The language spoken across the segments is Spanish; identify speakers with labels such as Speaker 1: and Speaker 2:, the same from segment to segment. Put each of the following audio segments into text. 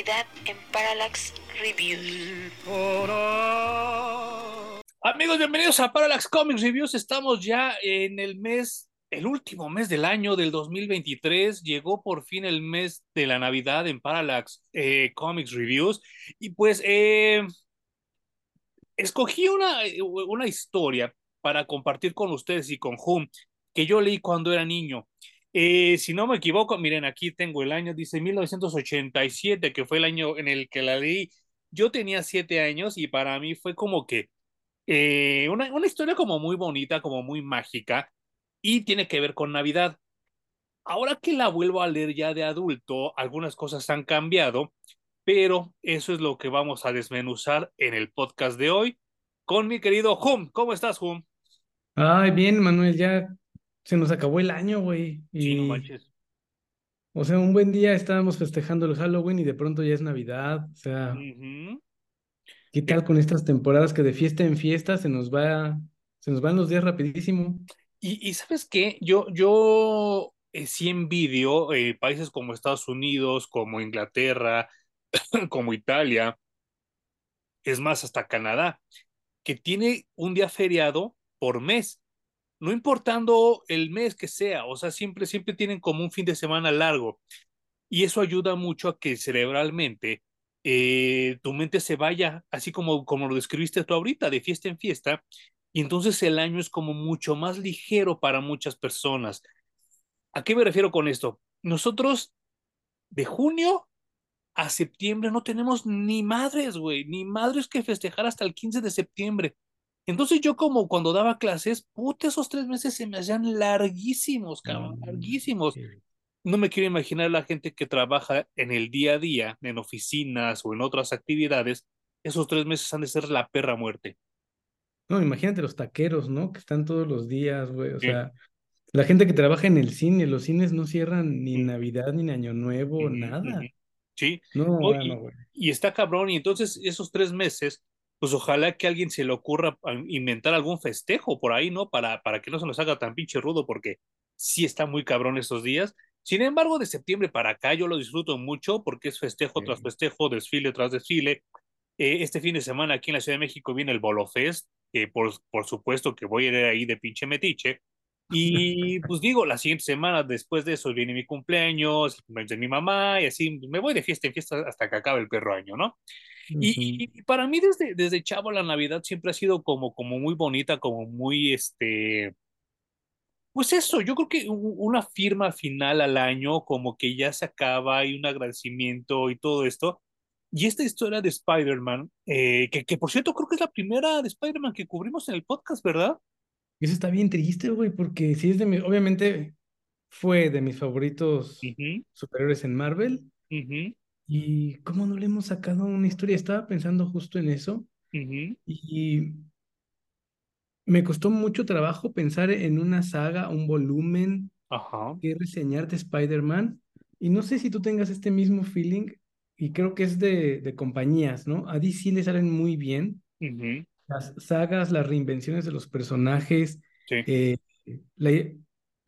Speaker 1: En Parallax Reviews.
Speaker 2: Amigos, bienvenidos a Parallax Comics Reviews. Estamos ya en el mes, el último mes del año del 2023. Llegó por fin el mes de la Navidad en Parallax eh, Comics Reviews. Y pues eh, escogí una, una historia para compartir con ustedes y con Hum que yo leí cuando era niño. Eh, si no me equivoco, miren, aquí tengo el año, dice 1987, que fue el año en el que la leí. Yo tenía siete años y para mí fue como que eh, una, una historia como muy bonita, como muy mágica y tiene que ver con Navidad. Ahora que la vuelvo a leer ya de adulto, algunas cosas han cambiado, pero eso es lo que vamos a desmenuzar en el podcast de hoy con mi querido Hum. ¿Cómo estás, Hum?
Speaker 3: Ay, bien, Manuel, ya se nos acabó el año, güey.
Speaker 2: Sí, no
Speaker 3: Y,
Speaker 2: manches.
Speaker 3: o sea, un buen día estábamos festejando el Halloween y de pronto ya es Navidad. O sea. ¿qué tal con estas temporadas que de fiesta en fiesta se nos va, se nos van los días rapidísimo?
Speaker 2: Y, y ¿sabes qué? Yo, yo eh, sí envidio eh, países como Estados Unidos, como Inglaterra, como Italia, es más, hasta Canadá, que tiene un día feriado por mes, no importando el mes que sea, o sea, siempre, siempre tienen como un fin de semana largo. Y eso ayuda mucho a que cerebralmente eh, tu mente se vaya, así como, como lo describiste tú ahorita, de fiesta en fiesta, y entonces el año es como mucho más ligero para muchas personas. ¿A qué me refiero con esto? Nosotros de junio a septiembre no tenemos ni madres, güey, ni madres que festejar hasta el 15 de septiembre. Entonces yo como cuando daba clases, puta, esos tres meses se me hacían larguísimos, cabrón,
Speaker 3: No,
Speaker 2: larguísimos.
Speaker 3: sí.
Speaker 2: No me quiero imaginar la gente que trabaja en el día a día, en oficinas o en otras actividades, esos tres meses han de ser la perra muerte.
Speaker 3: No, imagínate los taqueros, ¿no? Que están todos los días, güey. O
Speaker 2: Sí.
Speaker 3: sea, la gente que trabaja en el cine, los cines no cierran ni
Speaker 2: Mm,
Speaker 3: Navidad, ni Año Nuevo,
Speaker 2: ujú,
Speaker 3: nada.
Speaker 2: Sí,
Speaker 3: No,
Speaker 2: no,
Speaker 3: bueno,
Speaker 2: y,
Speaker 3: güey.
Speaker 2: y está cabrón, y entonces esos tres meses, pues ojalá que a alguien se le ocurra inventar algún festejo por ahí, ¿no? Para, para que no se nos haga tan pinche rudo, porque sí está muy cabrón esos días. Sin embargo, de septiembre para acá yo lo disfruto mucho porque es festejo tras festejo, desfile tras desfile. Eh, este fin de semana aquí en la Ciudad de México viene el Bolo Fest, que por, por supuesto que voy a ir ahí de pinche metiche. Y pues digo, la siguiente semana después de eso viene mi cumpleaños, el cumpleaños de mi mamá, y así me voy de fiesta en fiesta hasta que acabe el perro año, ¿no? Y,
Speaker 3: Ujú.
Speaker 2: y- y para mí desde, desde chavo la Navidad siempre ha sido como, como muy bonita, como muy, este, pues eso, yo creo que una firma final al año, como que ya se acaba y un agradecimiento y todo esto. Y esta historia de Spider-Man, eh, que, que por cierto creo que es la primera de Spider-Man que cubrimos en el podcast, ¿verdad?
Speaker 3: Eso está bien triste, güey, porque sí es de mi, obviamente fue de mis favoritos superiores en Marvel.
Speaker 2: ujú,
Speaker 3: Y cómo no le hemos sacado una historia, estaba pensando justo en eso.
Speaker 2: ujú.
Speaker 3: Y me costó mucho trabajo pensar en una saga, un volumen que reseñar de Spider-Man. Y no sé si tú tengas este mismo feeling, y creo que es de, de compañías, ¿no? A DC le salen muy bien
Speaker 2: ujú,
Speaker 3: las sagas, las reinvenciones de los personajes,
Speaker 2: Sí,
Speaker 3: eh, la,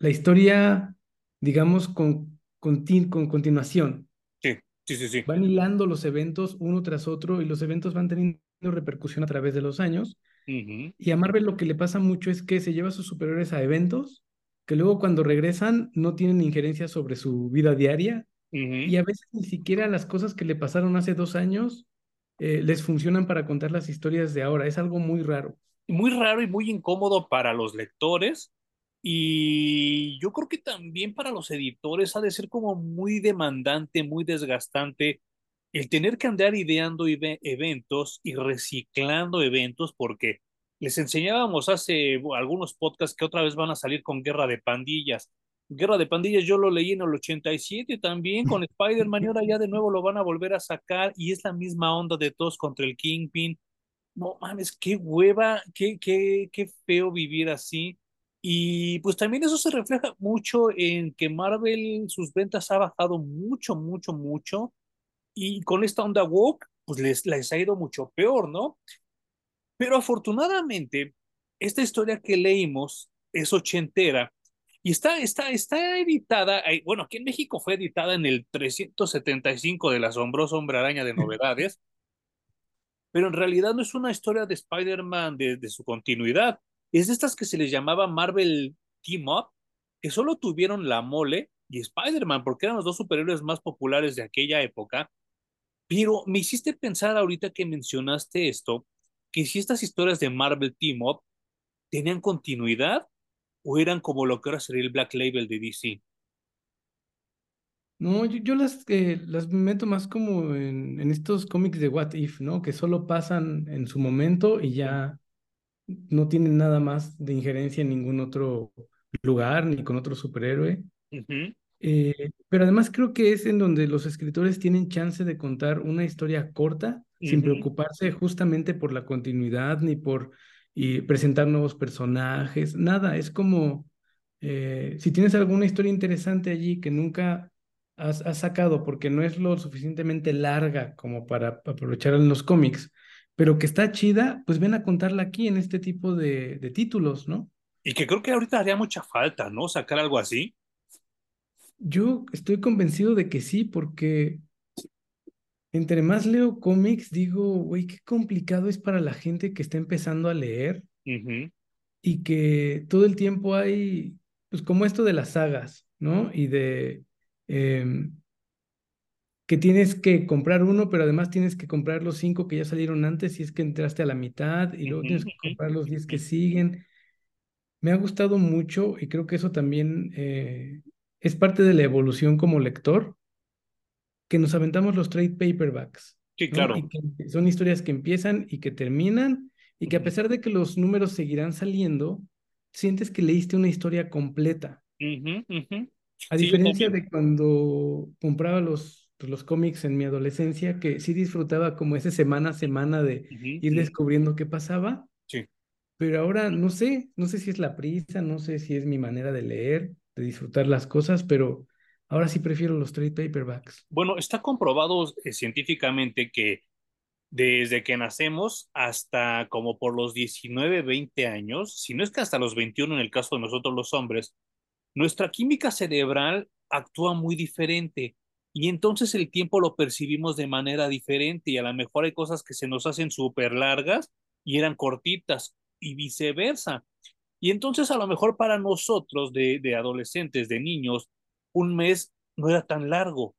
Speaker 3: la historia, digamos, con, contin- con continuación.
Speaker 2: sí, sí, sí, sí.
Speaker 3: Van hilando los eventos uno tras otro y los eventos van teniendo repercusión a través de los años. Y a Marvel lo que le pasa mucho es que se lleva a sus superiores a eventos que luego cuando regresan no tienen injerencia sobre su vida diaria y a veces ni siquiera las cosas que le pasaron hace dos años eh, les funcionan para contar las historias de ahora. Es algo muy raro.
Speaker 2: Muy raro y muy incómodo para los lectores. Y yo creo que también para los editores ha de ser como muy demandante, muy desgastante el tener que andar ideando eve- eventos y reciclando eventos, porque les enseñábamos hace algunos podcasts que otra vez van a salir con Guerra de Pandillas. Guerra de Pandillas yo lo leí en el 87 también con Spider-Man y ahora ya de nuevo lo van a volver a sacar y es la misma onda de todos contra el Kingpin. No mames, qué hueva, qué, qué, qué feo vivir así. Y pues también eso se refleja mucho en que Marvel, sus ventas ha bajado mucho, mucho, mucho y con esta onda woke, pues les, les ha ido mucho peor, ¿no? Pero afortunadamente, esta historia que leímos es ochentera Y está, está, está editada, eh, bueno, aquí en México fue editada en el 375 del asombroso Hombre Araña de Novedades, pero en realidad no es una historia de Spider-Man de, de, su continuidad, es de estas que se les llamaba Marvel Team Up, que solo tuvieron la mole y Spider-Man, porque eran los dos superhéroes más populares de aquella época. Pero me hiciste pensar ahorita que mencionaste esto, que si estas historias de Marvel Team Up tenían continuidad o eran como lo que ahora sería el Black Label de DC.
Speaker 3: No, yo, yo las, eh, las meto más como en, en, estos cómics de What If, ¿no? Que solo pasan en su momento y ya no tienen nada más de injerencia en ningún otro lugar ni con otro superhéroe.
Speaker 2: Uh -huh.
Speaker 3: eh, pero además creo que es en donde los escritores tienen chance de contar una historia corta uh -huh. sin preocuparse justamente por la continuidad ni por y presentar nuevos personajes, nada, es como eh, si tienes alguna historia interesante allí que nunca has, has, sacado porque no es lo suficientemente larga como para aprovechar en los cómics, pero que está chida, pues ven a contarla aquí en este tipo de, de títulos, ¿no?
Speaker 2: Y que creo que ahorita haría mucha falta, ¿no? Sacar algo así.
Speaker 3: Yo estoy convencido de que sí, porque entre más leo cómics, digo, güey, qué complicado es para la gente que está empezando a leer
Speaker 2: uh -huh.
Speaker 3: y que todo el tiempo hay, pues como esto de las sagas, ¿no? Y de eh, que tienes que comprar uno, pero además tienes que comprar los cinco que ya salieron antes si es que entraste a la mitad y luego uh -huh. tienes que comprar los diez que siguen. Me ha gustado mucho y creo que eso también eh, es parte de la evolución como lector que nos aventamos los trade paperbacks.
Speaker 2: Sí, claro.
Speaker 3: ¿no? Y son historias que empiezan y que terminan y que a pesar de que los números seguirán saliendo, sientes que leíste una historia completa.
Speaker 2: Uh -huh, uh -huh.
Speaker 3: A
Speaker 2: sí,
Speaker 3: diferencia de cuando compraba los, los cómics en mi adolescencia, que sí disfrutaba como ese semana a semana de uh -huh, ir descubriendo qué pasaba.
Speaker 2: Sí.
Speaker 3: Pero ahora no sé, no sé si es la prisa, no sé si es mi manera de leer, de disfrutar las cosas, pero Ahora sí prefiero los trade paperbacks.
Speaker 2: Bueno, está comprobado eh, científicamente que desde que nacemos hasta como por los 19, 20 años, si no es que hasta los 21 en el caso de nosotros los hombres, nuestra química cerebral actúa muy diferente y entonces el tiempo lo percibimos de manera diferente y a lo mejor hay cosas que se nos hacen súper largas y eran cortitas y viceversa. Y entonces a lo mejor para nosotros de, de adolescentes, de niños, un mes no era tan largo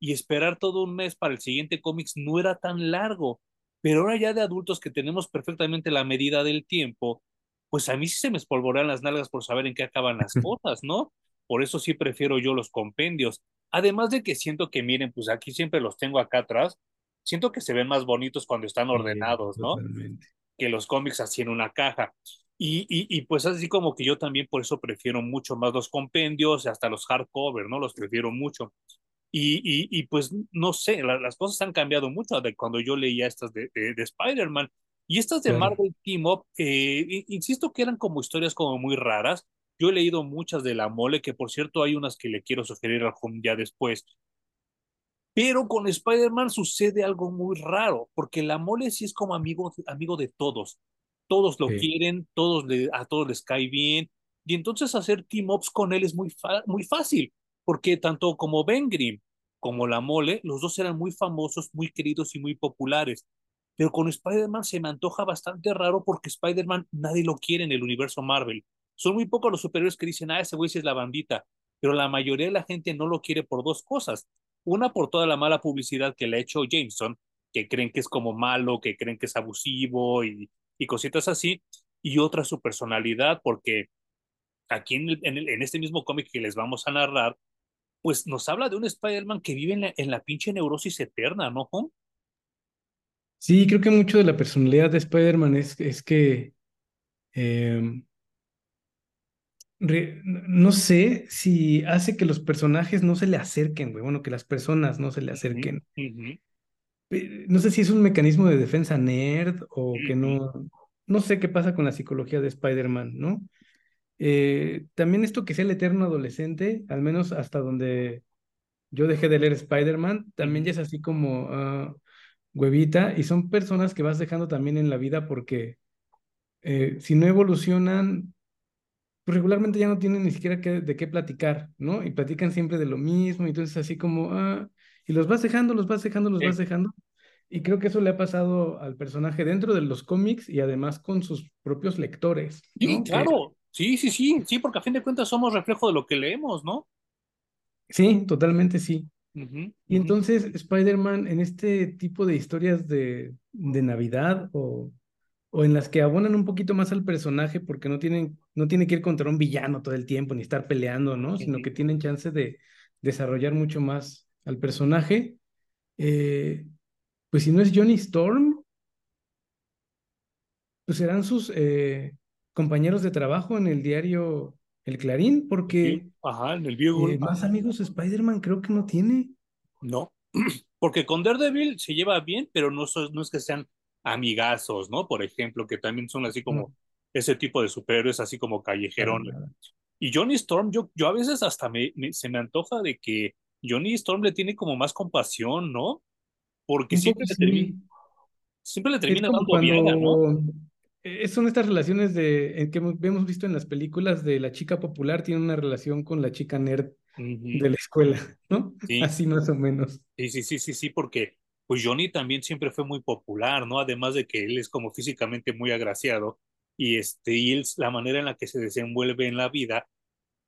Speaker 2: y esperar todo un mes para el siguiente cómics no era tan largo. Pero ahora ya de adultos que tenemos perfectamente la medida del tiempo, pues a mí sí se me espolvorean las nalgas por saber en qué acaban las cosas, ¿no? Por eso sí prefiero yo los compendios. Además de que siento que, miren, pues aquí siempre los tengo acá atrás, siento que se ven más bonitos cuando están ordenados, ¿no?
Speaker 3: Totalmente.
Speaker 2: Que los cómics así en una caja. Y, y, y, pues así como que yo también por eso prefiero mucho más los compendios, hasta los hardcover, ¿no? Los prefiero mucho. Y, y, pues no sé, la, las cosas han cambiado mucho de cuando yo leía estas de, de, de Spider-Man. Y estas de. Marvel Team Up, eh, insisto que eran como historias como muy raras. Yo he leído muchas de la mole, que por cierto hay unas que le quiero sugerir al home ya después. Pero con Spider-Man sucede algo muy raro, porque la mole sí es como amigo, amigo de todos todos lo sí. quieren, todos le, a todos les cae bien, y entonces hacer team ups con él es muy, muy fácil, porque tanto como Ben Grimm como la mole, los dos eran muy famosos, muy queridos y muy populares. Pero con Spider-Man se me antoja bastante raro porque Spider-Man nadie lo quiere en el universo Marvel. Son muy pocos los superiores que dicen, ah, ese güey sí es la bandita. Pero la mayoría de la gente no lo quiere por dos cosas. Una, por toda la mala publicidad que le ha hecho Jameson, que creen que es como malo, que creen que es abusivo y, y cositas así, y otra su personalidad, porque aquí en, el, en, el, en este mismo cómic que les vamos a narrar, pues nos habla de un Spider-Man que vive en la, en la, pinche neurosis eterna, ¿no, Home?
Speaker 3: Sí, creo que mucho de la personalidad de Spider-Man es, es, que eh, re, no sé si hace que los personajes no se le acerquen, güey. Bueno, que las personas no se le acerquen.
Speaker 2: Uh -huh
Speaker 3: no sé si es un mecanismo de defensa nerd o que no, no sé qué pasa con la psicología de Spider-Man, ¿no? Eh, también esto que sea el eterno adolescente, al menos hasta donde yo dejé de leer Spider-Man, también ya es así como uh, huevita y son personas que vas dejando también en la vida porque eh, si no evolucionan, pues regularmente ya no tienen ni siquiera de qué platicar, ¿no? Y platican siempre de lo mismo, y entonces así como, ah, y los vas dejando, los vas dejando, los vas dejando. Y creo que eso le ha pasado al personaje dentro de los cómics y además con sus propios lectores.
Speaker 2: Sí, claro, sí, sí, sí, sí, porque a fin de cuentas somos reflejo de lo que leemos, ¿no?
Speaker 3: Sí, totalmente sí. y entonces Spider-Man en este tipo de historias de, de Navidad o o en las que abonan un poquito más al personaje porque no tienen, no tiene que ir contra un villano todo el tiempo ni estar peleando, ¿no? Sino que tienen chance de desarrollar mucho más al personaje. Eh, pues si no es Johnny Storm, pues serán sus eh, compañeros de trabajo en el diario El Clarín, porque
Speaker 2: Ajá, en el eh,
Speaker 3: más amigos Spider-Man creo que no tiene.
Speaker 2: No, porque con Daredevil se lleva bien, pero no, no es que sean amigazos, ¿no? Por ejemplo, que también son así como ese tipo de superhéroes, así como callejerón. Y Johnny Storm, yo, yo a veces hasta me, se me antoja de que Johnny Storm le tiene como más compasión, ¿no? Porque siempre le, termina, siempre le termina dando cuando... ¿no?
Speaker 3: E, son estas relaciones de, que hemos visto en las películas de la chica popular tiene una relación con la chica nerd de la escuela, ¿no? Así más o menos.
Speaker 2: Sí, sí, sí, sí, sí, porque pues Johnny también siempre fue muy popular, ¿no? Además de que él es como físicamente muy agraciado y, este, y él, la manera en la que se desenvuelve en la vida,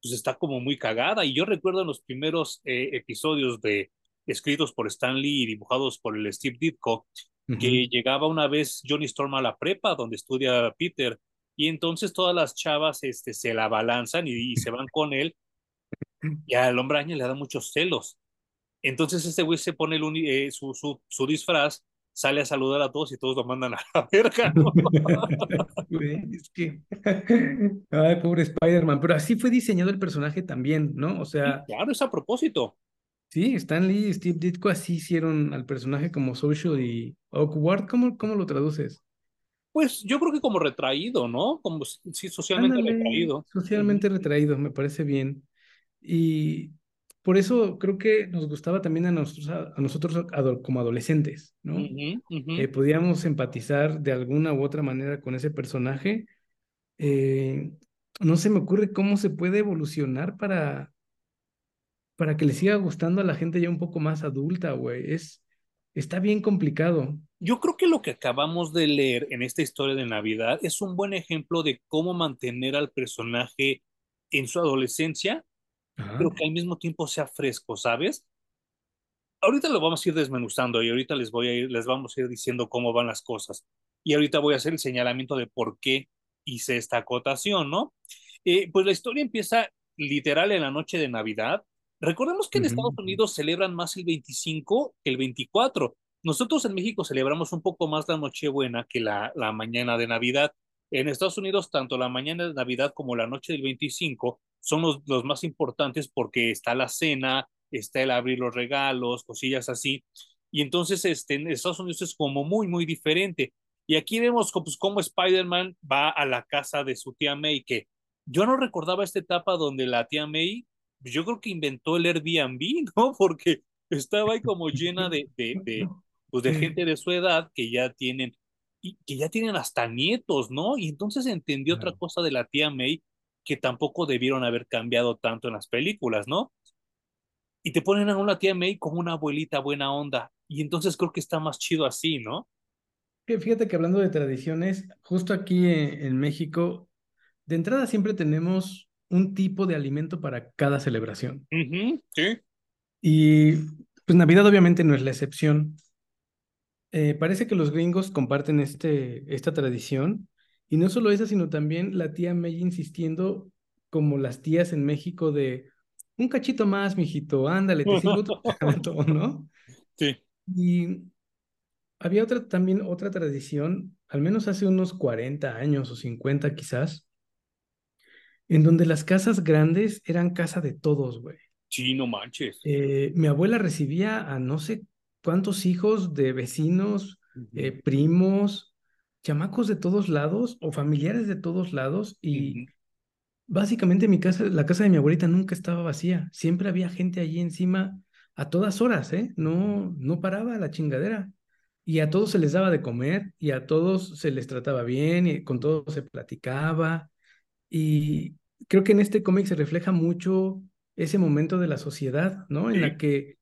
Speaker 2: pues está como muy cagada. Y yo recuerdo en los primeros eh, episodios de escritos por Stan Lee y dibujados por el Steve Ditko, que llegaba una vez Johnny Storm a la prepa donde estudia Peter y entonces todas las chavas este, se la balanzan y, y se van con él y al hombre le da muchos celos entonces este güey se pone el eh, su, su, su, disfraz, sale a saludar a todos y todos lo mandan a la verga.
Speaker 3: es que. Ay, pobre Spider-Man. Pero así fue diseñado el personaje también, ¿no? O sea.
Speaker 2: claro, es a propósito.
Speaker 3: Sí, Stan Lee y Steve Ditko así hicieron al personaje como social y awkward. ¿Cómo, cómo lo traduces?
Speaker 2: Pues yo creo que como retraído, ¿no? Como sí, socialmente retraído.
Speaker 3: Socialmente retraído, me parece bien. Y por eso creo que nos gustaba también a nosotros, a, nosotros como adolescentes, ¿no? Eh, podíamos empatizar de alguna u otra manera con ese personaje. Eh, no se me ocurre cómo se puede evolucionar para, para que le siga gustando a la gente ya un poco más adulta, güey. Es, está bien complicado.
Speaker 2: Yo creo que lo que acabamos de leer en esta historia de Navidad es un buen ejemplo de cómo mantener al personaje en su adolescencia pero que al mismo tiempo sea fresco, ¿sabes? Ahorita lo vamos a ir desmenuzando y ahorita les voy a ir, les vamos a ir diciendo cómo van las cosas. Y ahorita voy a hacer el señalamiento de por qué hice esta acotación, ¿no? Eh, pues la historia empieza literal en la noche de Navidad. Recordemos que en Estados Unidos celebran más el 25 que el 24. Nosotros en México celebramos un poco más la Nochebuena que la, la mañana de Navidad. En Estados Unidos, tanto la mañana de Navidad como la noche del 25 son los, los más importantes porque está la cena, está el abrir los regalos, cosillas así. Y entonces este, en Estados Unidos es como muy, muy diferente. Y aquí vemos pues, cómo Spider-Man va a la casa de su tía May, que yo no recordaba esta etapa donde la tía May, yo creo que inventó el Airbnb, ¿no? Porque estaba ahí como llena de, de, de, pues, de gente de su edad que ya tienen, y que ya tienen hasta nietos, ¿no? Y entonces entendí otra cosa de la tía May, que tampoco debieron haber cambiado tanto en las películas, ¿no? Y te ponen a una tía May como una abuelita buena onda. Y entonces creo que está más chido así, ¿no?
Speaker 3: Fíjate que hablando de tradiciones, justo aquí en, México, de entrada siempre tenemos un tipo de alimento para cada celebración.
Speaker 2: sí.
Speaker 3: Y pues Navidad obviamente no es la excepción. Eh, parece que los gringos comparten este, esta tradición y no solo esa, sino también la tía May insistiendo, como las tías en México, de un cachito más, mijito, ándale, te sigo otro ¿no?
Speaker 2: Sí.
Speaker 3: Y había otra, también otra tradición, al menos hace unos 40 años o 50 quizás, en donde las casas grandes eran casa de todos, güey.
Speaker 2: Sí, no manches.
Speaker 3: Eh, mi abuela recibía a no sé cuántos hijos de vecinos, eh, primos, chamacos de todos lados o familiares de todos lados y básicamente mi casa, la casa de mi abuelita nunca estaba vacía, siempre había gente allí encima a todas horas, ¿eh? No, no paraba la chingadera. Y a todos se les daba de comer y a todos se les trataba bien y con todos se platicaba. Y creo que en este cómic se refleja mucho ese momento de la sociedad, ¿no? En la que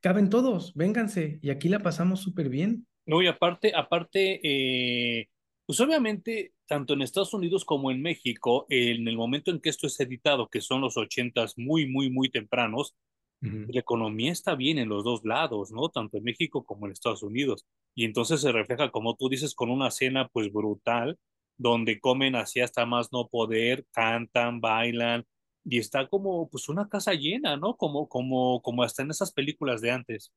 Speaker 3: caben todos, vénganse, y aquí la pasamos súper bien.
Speaker 2: No, y aparte, aparte, eh, pues obviamente, tanto en Estados Unidos como en México, en el momento en que esto es editado, que son los ochentas muy, muy, muy tempranos, la economía está bien en los dos lados, ¿no? Tanto en México como en Estados Unidos. Y entonces se refleja, como tú dices, con una cena pues brutal, donde comen así hasta más no poder, cantan, bailan, y está como pues una casa llena, ¿no? Como, como, como hasta en esas películas de antes.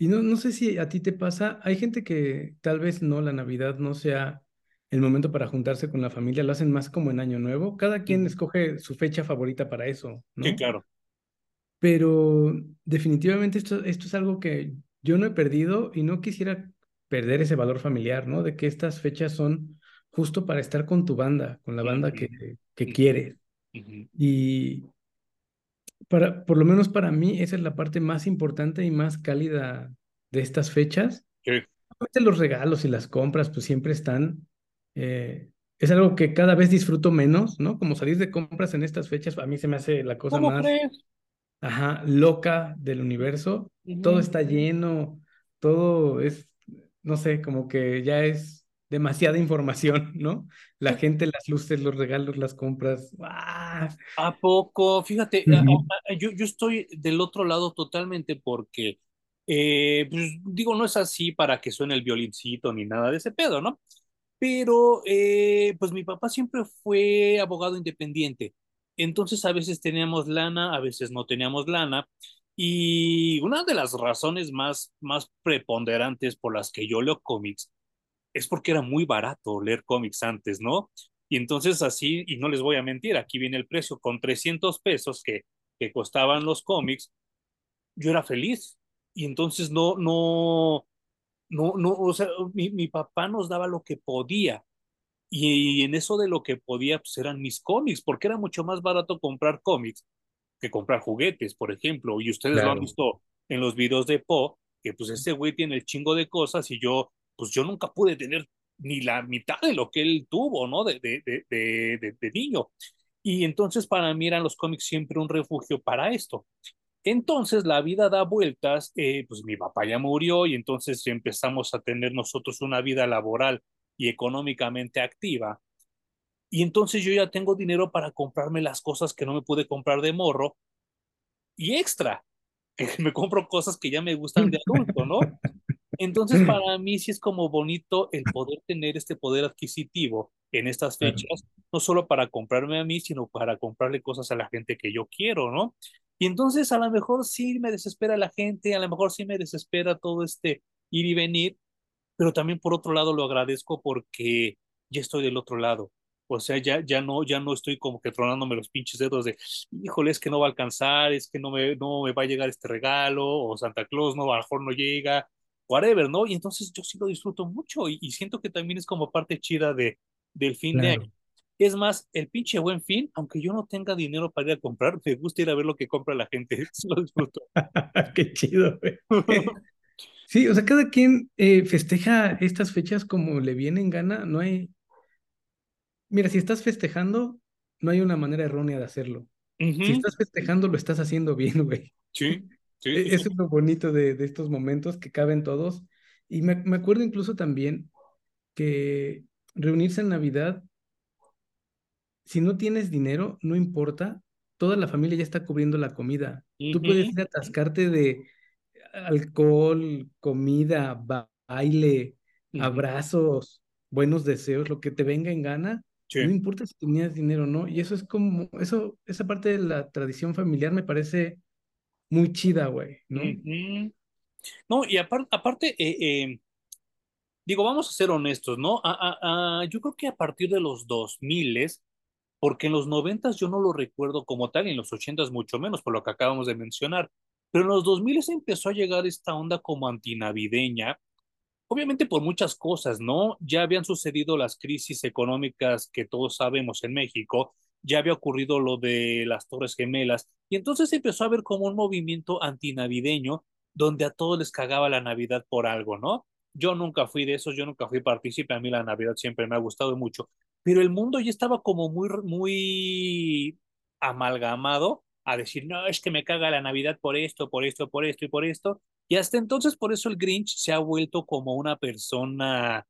Speaker 3: Y no, no sé si a ti te pasa, hay gente que tal vez no, la Navidad no sea el momento para juntarse con la familia, lo hacen más como en Año Nuevo, cada quien escoge su fecha favorita para eso, ¿no?
Speaker 2: Sí, claro.
Speaker 3: Pero definitivamente esto, esto es algo que yo no he perdido y no quisiera perder ese valor familiar, ¿no? De que estas fechas son justo para estar con tu banda, con la banda que, que quieres. Y para, por lo menos para mí, esa es la parte más importante y más cálida de estas fechas.
Speaker 2: Sí.
Speaker 3: Los regalos y las compras, pues siempre están. Eh, es algo que cada vez disfruto menos, ¿no? Como salir de compras en estas fechas, a mí se me hace la cosa más. Ajá, loca del universo. Todo está lleno, todo es, no sé, como que ya es demasiada información, ¿no? La gente, las luces, los regalos, las compras. ¡Ah!
Speaker 2: ¿A poco? Fíjate, yo, yo estoy del otro lado totalmente porque, eh, pues digo, no es así para que suene el violincito ni nada de ese pedo, ¿no? Pero, eh, pues mi papá siempre fue abogado independiente. Entonces a veces teníamos lana, a veces no teníamos lana. Y una de las razones más, más preponderantes por las que yo leo cómics es porque era muy barato leer cómics antes, ¿no? Y entonces así, y no les voy a mentir, aquí viene el precio, con 300 pesos que, que costaban los cómics, yo era feliz. Y entonces no, no, no, no, o sea, mi, mi papá nos daba lo que podía. Y, en eso de lo que podía, pues eran mis cómics, porque era mucho más barato comprar cómics que comprar juguetes, por ejemplo. Y ustedes lo han visto en los videos de Po, que pues ese güey tiene el chingo de cosas y yo, pues yo nunca pude tener ni la mitad de lo que él tuvo, ¿no? De, de, de, de, niño. Y entonces para mí eran los cómics siempre un refugio para esto. Entonces la vida da vueltas, eh, pues mi papá ya murió y entonces empezamos a tener nosotros una vida laboral y económicamente activa. Y entonces yo ya tengo dinero para comprarme las cosas que no me pude comprar de morro y extra, que me compro cosas que ya me gustan de adulto, ¿no? Entonces para mí sí es como bonito el poder tener este poder adquisitivo en estas fechas, no solo para comprarme a mí, sino para comprarle cosas a la gente que yo quiero, ¿no? Y entonces a lo mejor sí me desespera la gente, a lo mejor sí me desespera todo este ir y venir, pero también por otro lado lo agradezco porque ya estoy del otro lado. O sea, ya, ya, no, ya no estoy como que tronándome los pinches dedos de, híjole, es que no va a alcanzar, es que no me, no me va a llegar este regalo, o Santa Claus no, a lo mejor no llega, whatever, ¿no? Y entonces yo sí lo disfruto mucho y, siento que también es como parte chida de, del fin de año. Es más, el pinche buen fin, aunque yo no tenga dinero para ir a comprar, me gusta ir a ver lo que compra la gente, sí lo disfruto.
Speaker 3: Qué chido, güey. Sí, o sea, cada quien eh, festeja estas fechas como le viene en gana. No hay. Mira, si estás festejando, no hay una manera errónea de hacerlo. Si estás festejando, lo estás haciendo bien, güey.
Speaker 2: Sí, sí.
Speaker 3: E, eso es lo bonito de, de, estos momentos que caben todos. Y me, me acuerdo incluso también que reunirse en Navidad, si no tienes dinero, no importa, toda la familia ya está cubriendo la comida. Tú puedes ir a atascarte de alcohol, comida, baile, abrazos, buenos deseos, lo que te venga en gana, no importa si tenías dinero o no. Y eso es como, eso, esa parte de la tradición familiar me parece muy chida, güey, ¿no?
Speaker 2: No, y aparte, eh, eh, digo, vamos a ser honestos, ¿no? yo creo que a partir de los 2000 porque en los 90 yo no lo recuerdo como tal, y en los 80 mucho menos, por lo que acabamos de mencionar, pero en los 2000 empezó a llegar esta onda como antinavideña, obviamente por muchas cosas, ¿no? Ya habían sucedido las crisis económicas que todos sabemos en México, ya había ocurrido lo de las Torres Gemelas, y entonces empezó a haber como un movimiento antinavideño donde a todos les cagaba la Navidad por algo, ¿no? Yo nunca fui de esos, yo nunca fui partícipe, a mí la Navidad siempre me ha gustado mucho, pero el mundo ya estaba como muy, muy amalgamado a decir, no, es que me caga la Navidad por esto, por esto, por esto y por esto. Y hasta entonces por eso el Grinch se ha vuelto como una persona,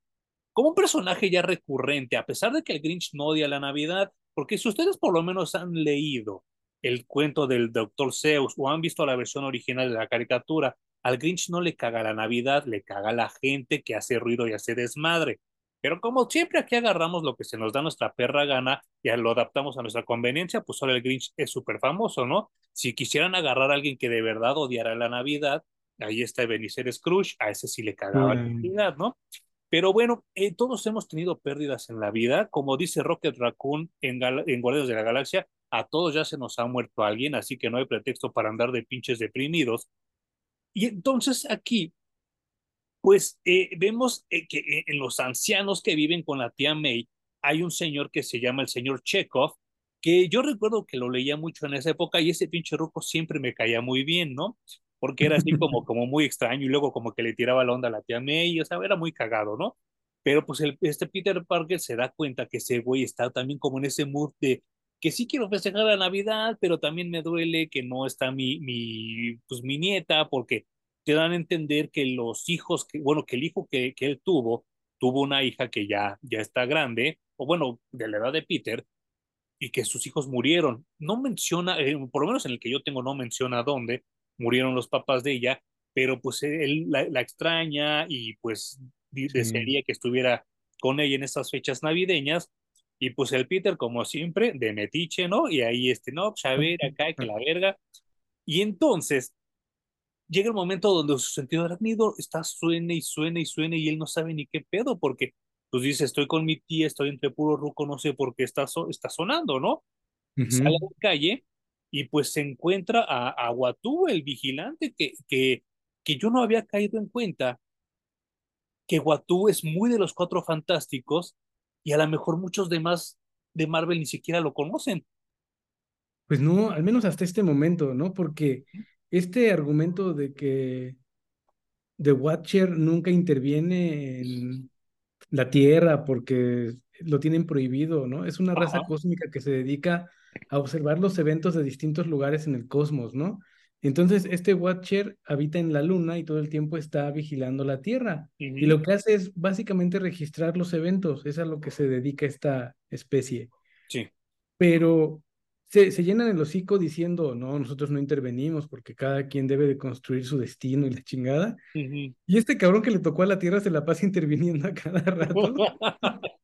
Speaker 2: como un personaje ya recurrente, a pesar de que el Grinch no odia la Navidad, porque si ustedes por lo menos han leído el cuento del Dr. Zeus o han visto la versión original de la caricatura, al Grinch no le caga la Navidad, le caga la gente que hace ruido y hace desmadre. Pero como siempre aquí agarramos lo que se nos da nuestra perra gana y lo adaptamos a nuestra conveniencia, pues ahora el Grinch es súper famoso, ¿no? Si quisieran agarrar a alguien que de verdad odiara la Navidad, ahí está Benicer Scrooge, a ese sí le cagaba la Navidad, ¿no? Pero bueno, eh, todos hemos tenido pérdidas en la vida, como dice Rocket Raccoon en, en Guardias de la Galaxia, a todos ya se nos ha muerto alguien, así que no hay pretexto para andar de pinches deprimidos. Y entonces aquí pues eh, vemos eh, que en los ancianos que viven con la tía May hay un señor que se llama el señor Chekhov, que yo recuerdo que lo leía mucho en esa época y ese pinche ruco siempre me caía muy bien, ¿no? Porque era así como, como muy extraño y luego como que le tiraba la onda a la tía May, o sea, era muy cagado, ¿no? Pero pues el, este Peter Parker se da cuenta que ese güey está también como en ese mood de que sí quiero festejar la Navidad, pero también me duele que no está mi, mi, pues mi nieta, porque te dan a entender que los hijos, que, bueno, que el hijo que, que él tuvo, tuvo una hija que ya, ya está grande, o bueno, de la edad de Peter, y que sus hijos murieron. No menciona, eh, por lo menos en el que yo tengo, no menciona dónde murieron los papás de ella, pero pues él la, la extraña y pues sí. desearía que estuviera con ella en estas fechas navideñas. Y pues el Peter, como siempre, de metiche, ¿no? Y ahí este, no, pues a ver, acá, que la verga. Y entonces llega el momento donde su sentido arácnido está suene y suene y suene y él no sabe ni qué pedo porque pues dice, estoy con mi tía, estoy entre puro ruco, no sé por qué está, está sonando, ¿no? Uh -huh. Sale a la calle y pues se encuentra a, a Watu, el vigilante, que, que, que yo no había caído en cuenta que Watu es muy de los cuatro fantásticos y a lo mejor muchos demás de Marvel ni siquiera lo conocen.
Speaker 3: Pues no, al menos hasta este momento, ¿no? Porque este argumento de que The Watcher nunca interviene en la Tierra porque lo tienen prohibido, ¿no? Es una raza Ajá. cósmica que se dedica a observar los eventos de distintos lugares en el cosmos, ¿no? Entonces, este Watcher habita en la Luna y todo el tiempo está vigilando la Tierra. Uh -huh. Y lo que hace es básicamente registrar los eventos. Es a lo que se dedica esta especie.
Speaker 2: Sí.
Speaker 3: Pero se, se, llenan el hocico diciendo, no, nosotros no intervenimos porque cada quien debe de construir su destino y la chingada. Uh -huh. Y este cabrón que le tocó a la Tierra se la pasa interviniendo a cada rato.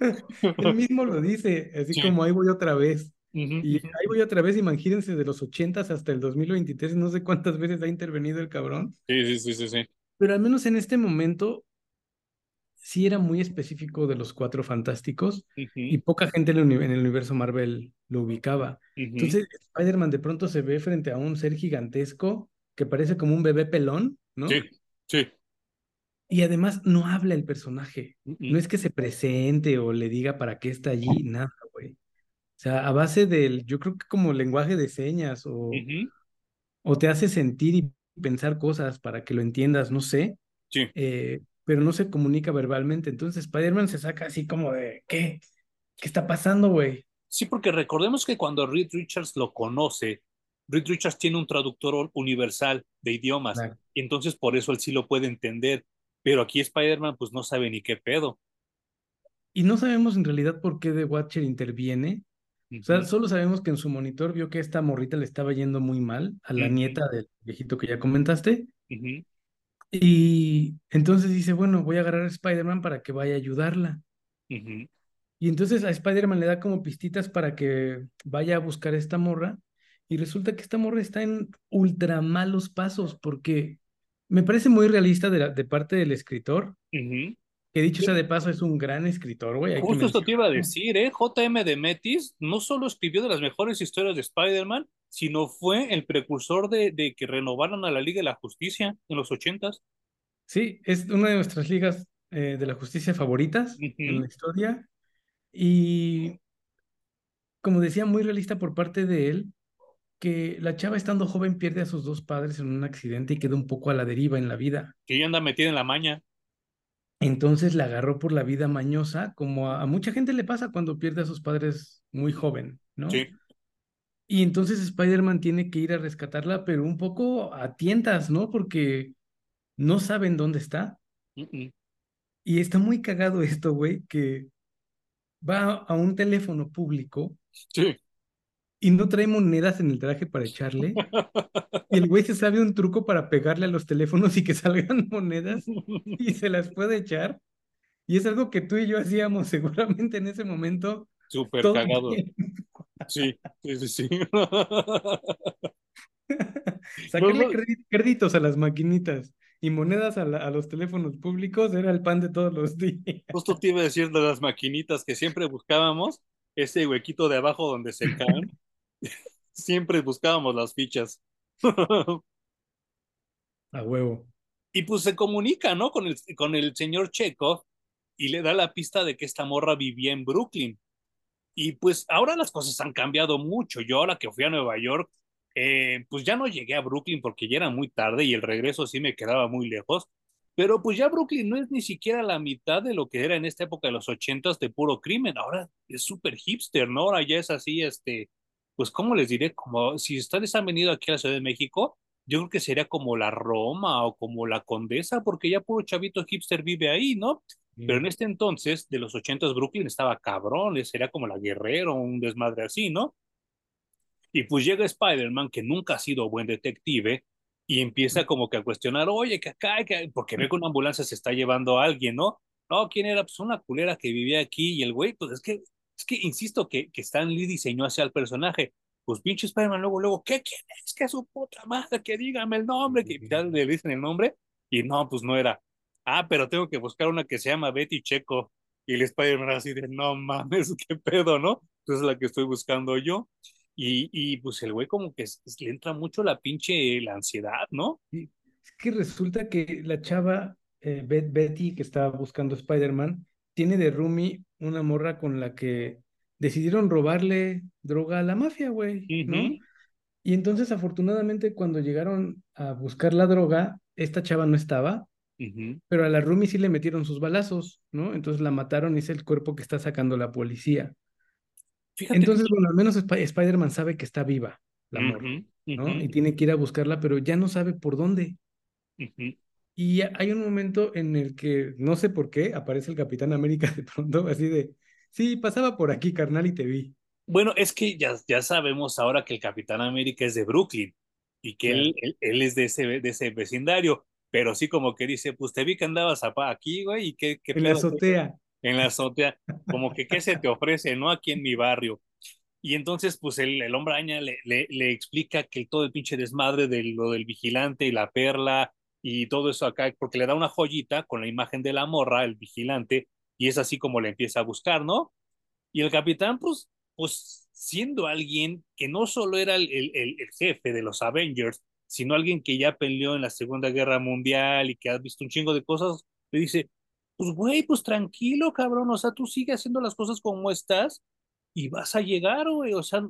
Speaker 3: Él mismo lo dice, así sí. como ahí voy otra vez. Uh -huh. Y ahí voy otra vez, imagínense, de los 80 hasta el 2023, no sé cuántas veces ha intervenido el cabrón.
Speaker 2: Sí, sí, sí, sí, sí.
Speaker 3: Pero al menos en este momento sí era muy específico de los cuatro fantásticos uh -huh. y poca gente en el, universo Marvel lo ubicaba. Entonces, Spider-Man de pronto se ve frente a un ser gigantesco que parece como un bebé pelón, ¿no?
Speaker 2: Sí, sí.
Speaker 3: Y además no habla el personaje. No es que se presente o le diga para qué está allí, nada. O sea, a base del, yo creo que como lenguaje de señas o, o te hace sentir y pensar cosas para que lo entiendas, no sé.
Speaker 2: Sí.
Speaker 3: Eh, pero no se comunica verbalmente. Entonces Spider-Man se saca así como de, ¿qué? ¿Qué está pasando, güey?
Speaker 2: Sí, porque recordemos que cuando Reed Richards lo conoce, Reed Richards tiene un traductor universal de idiomas, claro. y entonces por eso él sí lo puede entender, pero aquí Spider-Man pues no sabe ni qué pedo.
Speaker 3: Y no sabemos en realidad por qué The Watcher interviene. O sea, solo sabemos que en su monitor vio que esta morrita le estaba yendo muy mal a la uh -huh. nieta del viejito que ya comentaste. Uh -huh. Y entonces dice, bueno, voy a agarrar a Spider-Man para que vaya a ayudarla. Uh -huh. Y entonces a Spider-Man le da como pistitas para que vaya a buscar a esta morra. Y resulta que esta morra está en ultra malos pasos porque me parece muy realista de, la, de parte del escritor. Que dicho sea de paso, es un gran escritor, güey.
Speaker 2: Justo esto te iba a decir, ¿eh? J.M. de Metis no solo escribió de las mejores historias de Spider-Man, sino fue el precursor de, de, que renovaran a la Liga de la Justicia en los ochentas.
Speaker 3: Sí, es una de nuestras ligas eh, de la justicia favoritas uh -huh. en la historia. Y como decía, muy realista por parte de él, que la chava estando joven pierde a sus dos padres en un accidente y queda un poco a la deriva en la vida.
Speaker 2: Que ella anda metida en la maña.
Speaker 3: Entonces la agarró por la vida mañosa, como a, a mucha gente le pasa cuando pierde a sus padres muy joven, ¿no?
Speaker 2: Sí.
Speaker 3: Y entonces Spider-Man tiene que ir a rescatarla, pero un poco a tientas, ¿no? Porque no saben dónde está. Y está muy cagado esto, güey, que va a un teléfono público
Speaker 2: Sí.
Speaker 3: Y no trae monedas en el traje para echarle. Y el güey se sabe un truco para pegarle a los teléfonos y que salgan monedas y se las puede echar. Y es algo que tú y yo hacíamos seguramente en ese momento.
Speaker 2: Súper cagado.
Speaker 3: tiempo.
Speaker 2: Sí, sí, sí, sí.
Speaker 3: Sacarle créditos a las maquinitas y monedas a, la- a los teléfonos públicos era el pan de todos los días.
Speaker 2: Justo te iba a decir de las maquinitas que siempre buscábamos, ese huequito de abajo donde se caen, siempre buscábamos las fichas.
Speaker 3: A huevo.
Speaker 2: Y pues se comunica, ¿no? Con el, con el señor Chekhov y le da la pista de que esta morra vivía en Brooklyn. Y pues ahora las cosas han cambiado mucho. Yo ahora que fui a Nueva York, eh, pues ya no llegué a Brooklyn porque ya era muy tarde y el regreso sí me quedaba muy lejos. Pero pues ya Brooklyn no es ni siquiera la mitad de lo que era en esta época de los ochentas de puro crimen. Ahora es súper hipster, ¿no? Ahora ya es así, este, pues ¿cómo les diré? Como si ustedes han venido aquí a la Ciudad de México, yo creo que sería como la Roma o como la Condesa, porque ya puro chavito hipster vive ahí, ¿no? Pero en este entonces, de los ochentas, Brooklyn estaba cabrón, sería como la Guerrero, un desmadre así, ¿no? Y pues llega Spider-Man, que nunca ha sido buen detective, y empieza como que a cuestionar, oye, que acá, que... porque ve que una ambulancia se está llevando a alguien, ¿no? No, ¿quién era? Pues una culera que vivía aquí, y el güey, pues es que, es que insisto que, que Stan Lee diseñó hacia el personaje. Pues pinche Spider-Man, luego, luego, ¿qué quién es? Que su puta madre, que dígame el nombre, que ya le dicen el nombre, y no, pues no era. Ah, pero tengo que buscar una que se llama Betty Checo. Y el Spider-Man así de, no mames, qué pedo, ¿no? Entonces es la que estoy buscando yo. Y, y pues el güey como que es- es- le entra mucho la pinche, la ansiedad, ¿no?
Speaker 3: Sí. Es que resulta que la chava eh, Bet- Betty, que estaba buscando Spider-Man, tiene de roomie una morra con la que decidieron robarle droga a la mafia, güey. Y entonces, afortunadamente, cuando llegaron a buscar la droga, esta chava no estaba, pero a la roomie sí le metieron sus balazos, ¿no? Entonces la mataron y es el cuerpo que está sacando la policía.
Speaker 2: Fíjate
Speaker 3: Entonces,
Speaker 2: que...
Speaker 3: bueno, al menos Sp- Spider-Man sabe que está viva la morra, ¿no? Y tiene que ir a buscarla, pero ya no sabe por dónde. Y hay un momento en el que, no sé por qué, aparece el Capitán América de pronto, así de, sí, pasaba por aquí, carnal, y te vi.
Speaker 2: Bueno, es que ya, ya sabemos ahora que el Capitán América es de Brooklyn y que él, él, él es de ese, de ese vecindario, pero sí como que dice, pues te vi que andabas aquí, güey, y qué, qué
Speaker 3: En la azotea.
Speaker 2: en la azotea, como que qué se te ofrece, ¿no? Aquí en mi barrio. Y entonces, pues el, el hombre araña le, le, le explica que todo el pinche desmadre de lo del vigilante y la perla y todo eso acá, porque le da una joyita con la imagen de la morra, el vigilante, y es así como le empieza a buscar, ¿no? Y el capitán, pues, pues siendo alguien que no solo era el, el, el, jefe de los Avengers, sino alguien que ya peleó en la Segunda Guerra Mundial y que ha visto un chingo de cosas, le dice, pues güey, pues tranquilo, cabrón, o sea, tú sigue haciendo las cosas como estás y vas a llegar, güey, o sea,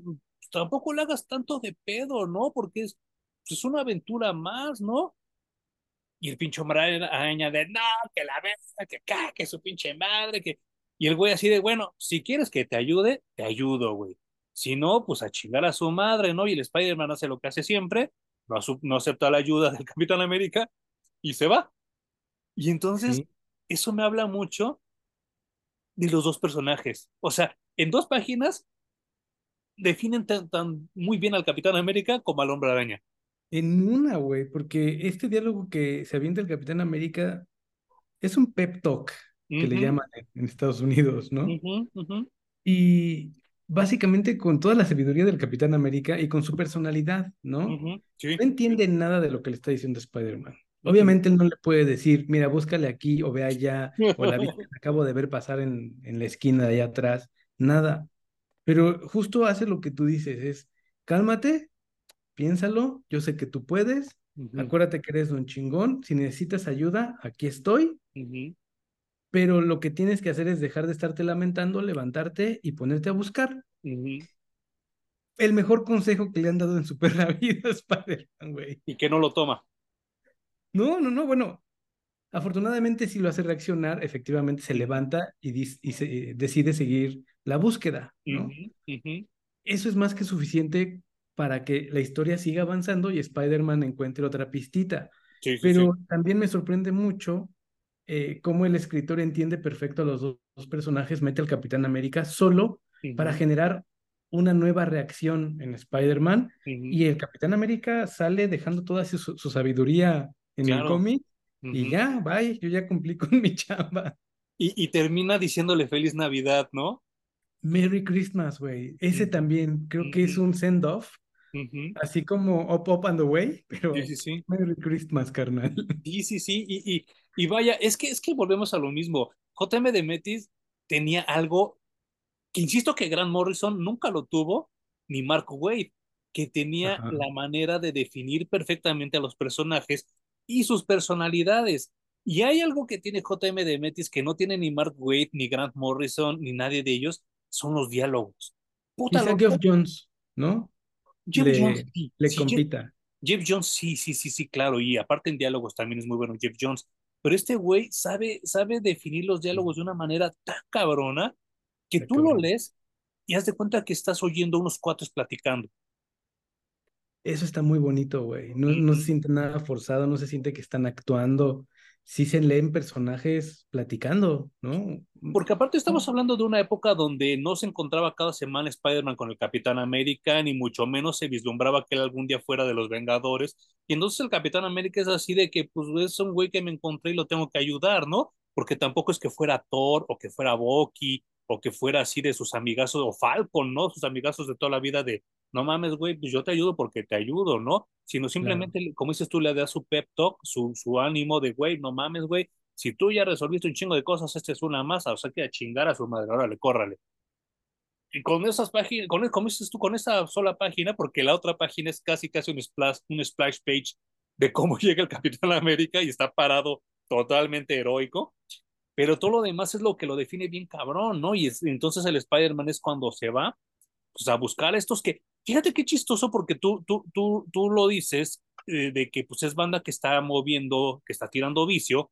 Speaker 2: tampoco le hagas tanto de pedo, ¿no? Porque es, pues, es una aventura más, ¿no? Y el pinche hombre araña de, no, que la verga, que acá, que su pinche madre, que... Y el güey así de, bueno, si quieres que te ayude, te ayudo, güey. Si no, pues a chingar a su madre, ¿no? Y el Spider-Man hace lo que hace siempre, no, no acepta la ayuda del Capitán América y se va. Y entonces,
Speaker 3: Sí.
Speaker 2: eso me habla mucho de los dos personajes. O sea, en dos páginas definen tan, tan muy bien al Capitán América como al Hombre Araña.
Speaker 3: En una, güey, porque este diálogo que se avienta el Capitán América es un pep talk que le
Speaker 2: Ujú,
Speaker 3: llaman en en Estados Unidos, ¿no?
Speaker 2: ujú, ujú,
Speaker 3: Y básicamente con toda la sabiduría del Capitán América y con su personalidad, ¿no?
Speaker 2: sí.
Speaker 3: No entiende nada de lo que le está diciendo Spider-Man. Obviamente él no le puede decir, mira, búscale aquí o ve allá, o la vi que acabo de ver pasar en, en la esquina de allá atrás, nada. Pero justo hace lo que tú dices, es, cálmate, piénsalo, yo sé que tú puedes, acuérdate que eres un chingón, si necesitas ayuda, aquí estoy, pero lo que tienes que hacer es dejar de estarte lamentando, levantarte y ponerte a buscar. El mejor consejo que le han dado en su perra vida a Spider-Man, güey.
Speaker 2: Y que no lo toma.
Speaker 3: No, no, no, bueno, Afortunadamente, si lo hace reaccionar, efectivamente se levanta y, y se, decide seguir la búsqueda, ¿no? Eso es más que suficiente para que la historia siga avanzando y Spider-Man encuentre otra pistita. Pero también me sorprende mucho eh, cómo el escritor entiende perfecto a los dos, personajes, mete al Capitán América solo para generar una nueva reacción en Spider-Man y el Capitán América sale dejando toda su, sabiduría en el cómic y ya, bye, yo ya cumplí con mi chamba.
Speaker 2: Y, termina diciéndole feliz Navidad, ¿no?
Speaker 3: Merry Christmas, güey. Ese también creo que es un send-off. Así como Up, Up and Away, pero sí, sí, Merry Christmas, carnal.
Speaker 2: Sí, sí, sí. Y, y, y, vaya, es que, es que volvemos a lo mismo. JM de Metis tenía algo que insisto que Grant Morrison nunca lo tuvo, ni Mark Wade, que tenía la manera de definir perfectamente a los personajes y sus personalidades. Y hay algo que tiene JM de Metis que no tiene ni Mark Wade, ni Grant Morrison, ni nadie de ellos, son los diálogos.
Speaker 3: Puta Jones, ¿no? Jeff le, Jones, le compita.
Speaker 2: Jeff, Jones, sí, sí, sí, sí, claro. Y aparte en diálogos también es muy bueno Jeff Jones. Pero este güey sabe, sabe definir los diálogos de una manera tan cabrona que tú lo lees y haz de cuenta que estás oyendo unos cuates platicando.
Speaker 3: Eso está muy bonito, güey. No, no se siente nada forzado, no se siente que están actuando. Sí se leen personajes platicando, ¿no?
Speaker 2: Porque aparte estamos hablando de una época donde no se encontraba cada semana Spider-Man con el Capitán América, ni mucho menos se vislumbraba que él algún día fuera de los Vengadores. Y entonces el Capitán América es así de que, pues, es un güey que me encontré y lo tengo que ayudar, ¿no? Porque tampoco es que fuera Thor o que fuera Bucky o que fuera así de sus amigazos, o Falcon, ¿no? Sus amigazos de toda la vida de, no mames, güey, pues yo te ayudo porque te ayudo, ¿no? Sino simplemente, como dices tú, le das su pep talk, su, su ánimo de, güey, no mames, güey, si tú ya resolviste un chingo de cosas, esta es una masa, o sea, que a chingar a su madre, órale, córrale. Y con esas páginas, con, como dices tú, con esa sola página, porque la otra página es casi, casi un splash, un splash page de cómo llega el Capitán América y está parado totalmente heroico pero todo lo demás es lo que lo define bien cabrón, ¿no? Y entonces el Spider-Man es cuando se va pues, a buscar a estos que, fíjate qué chistoso porque tú, tú, tú, tú lo dices eh, de que pues es banda que está moviendo, que está tirando vicio,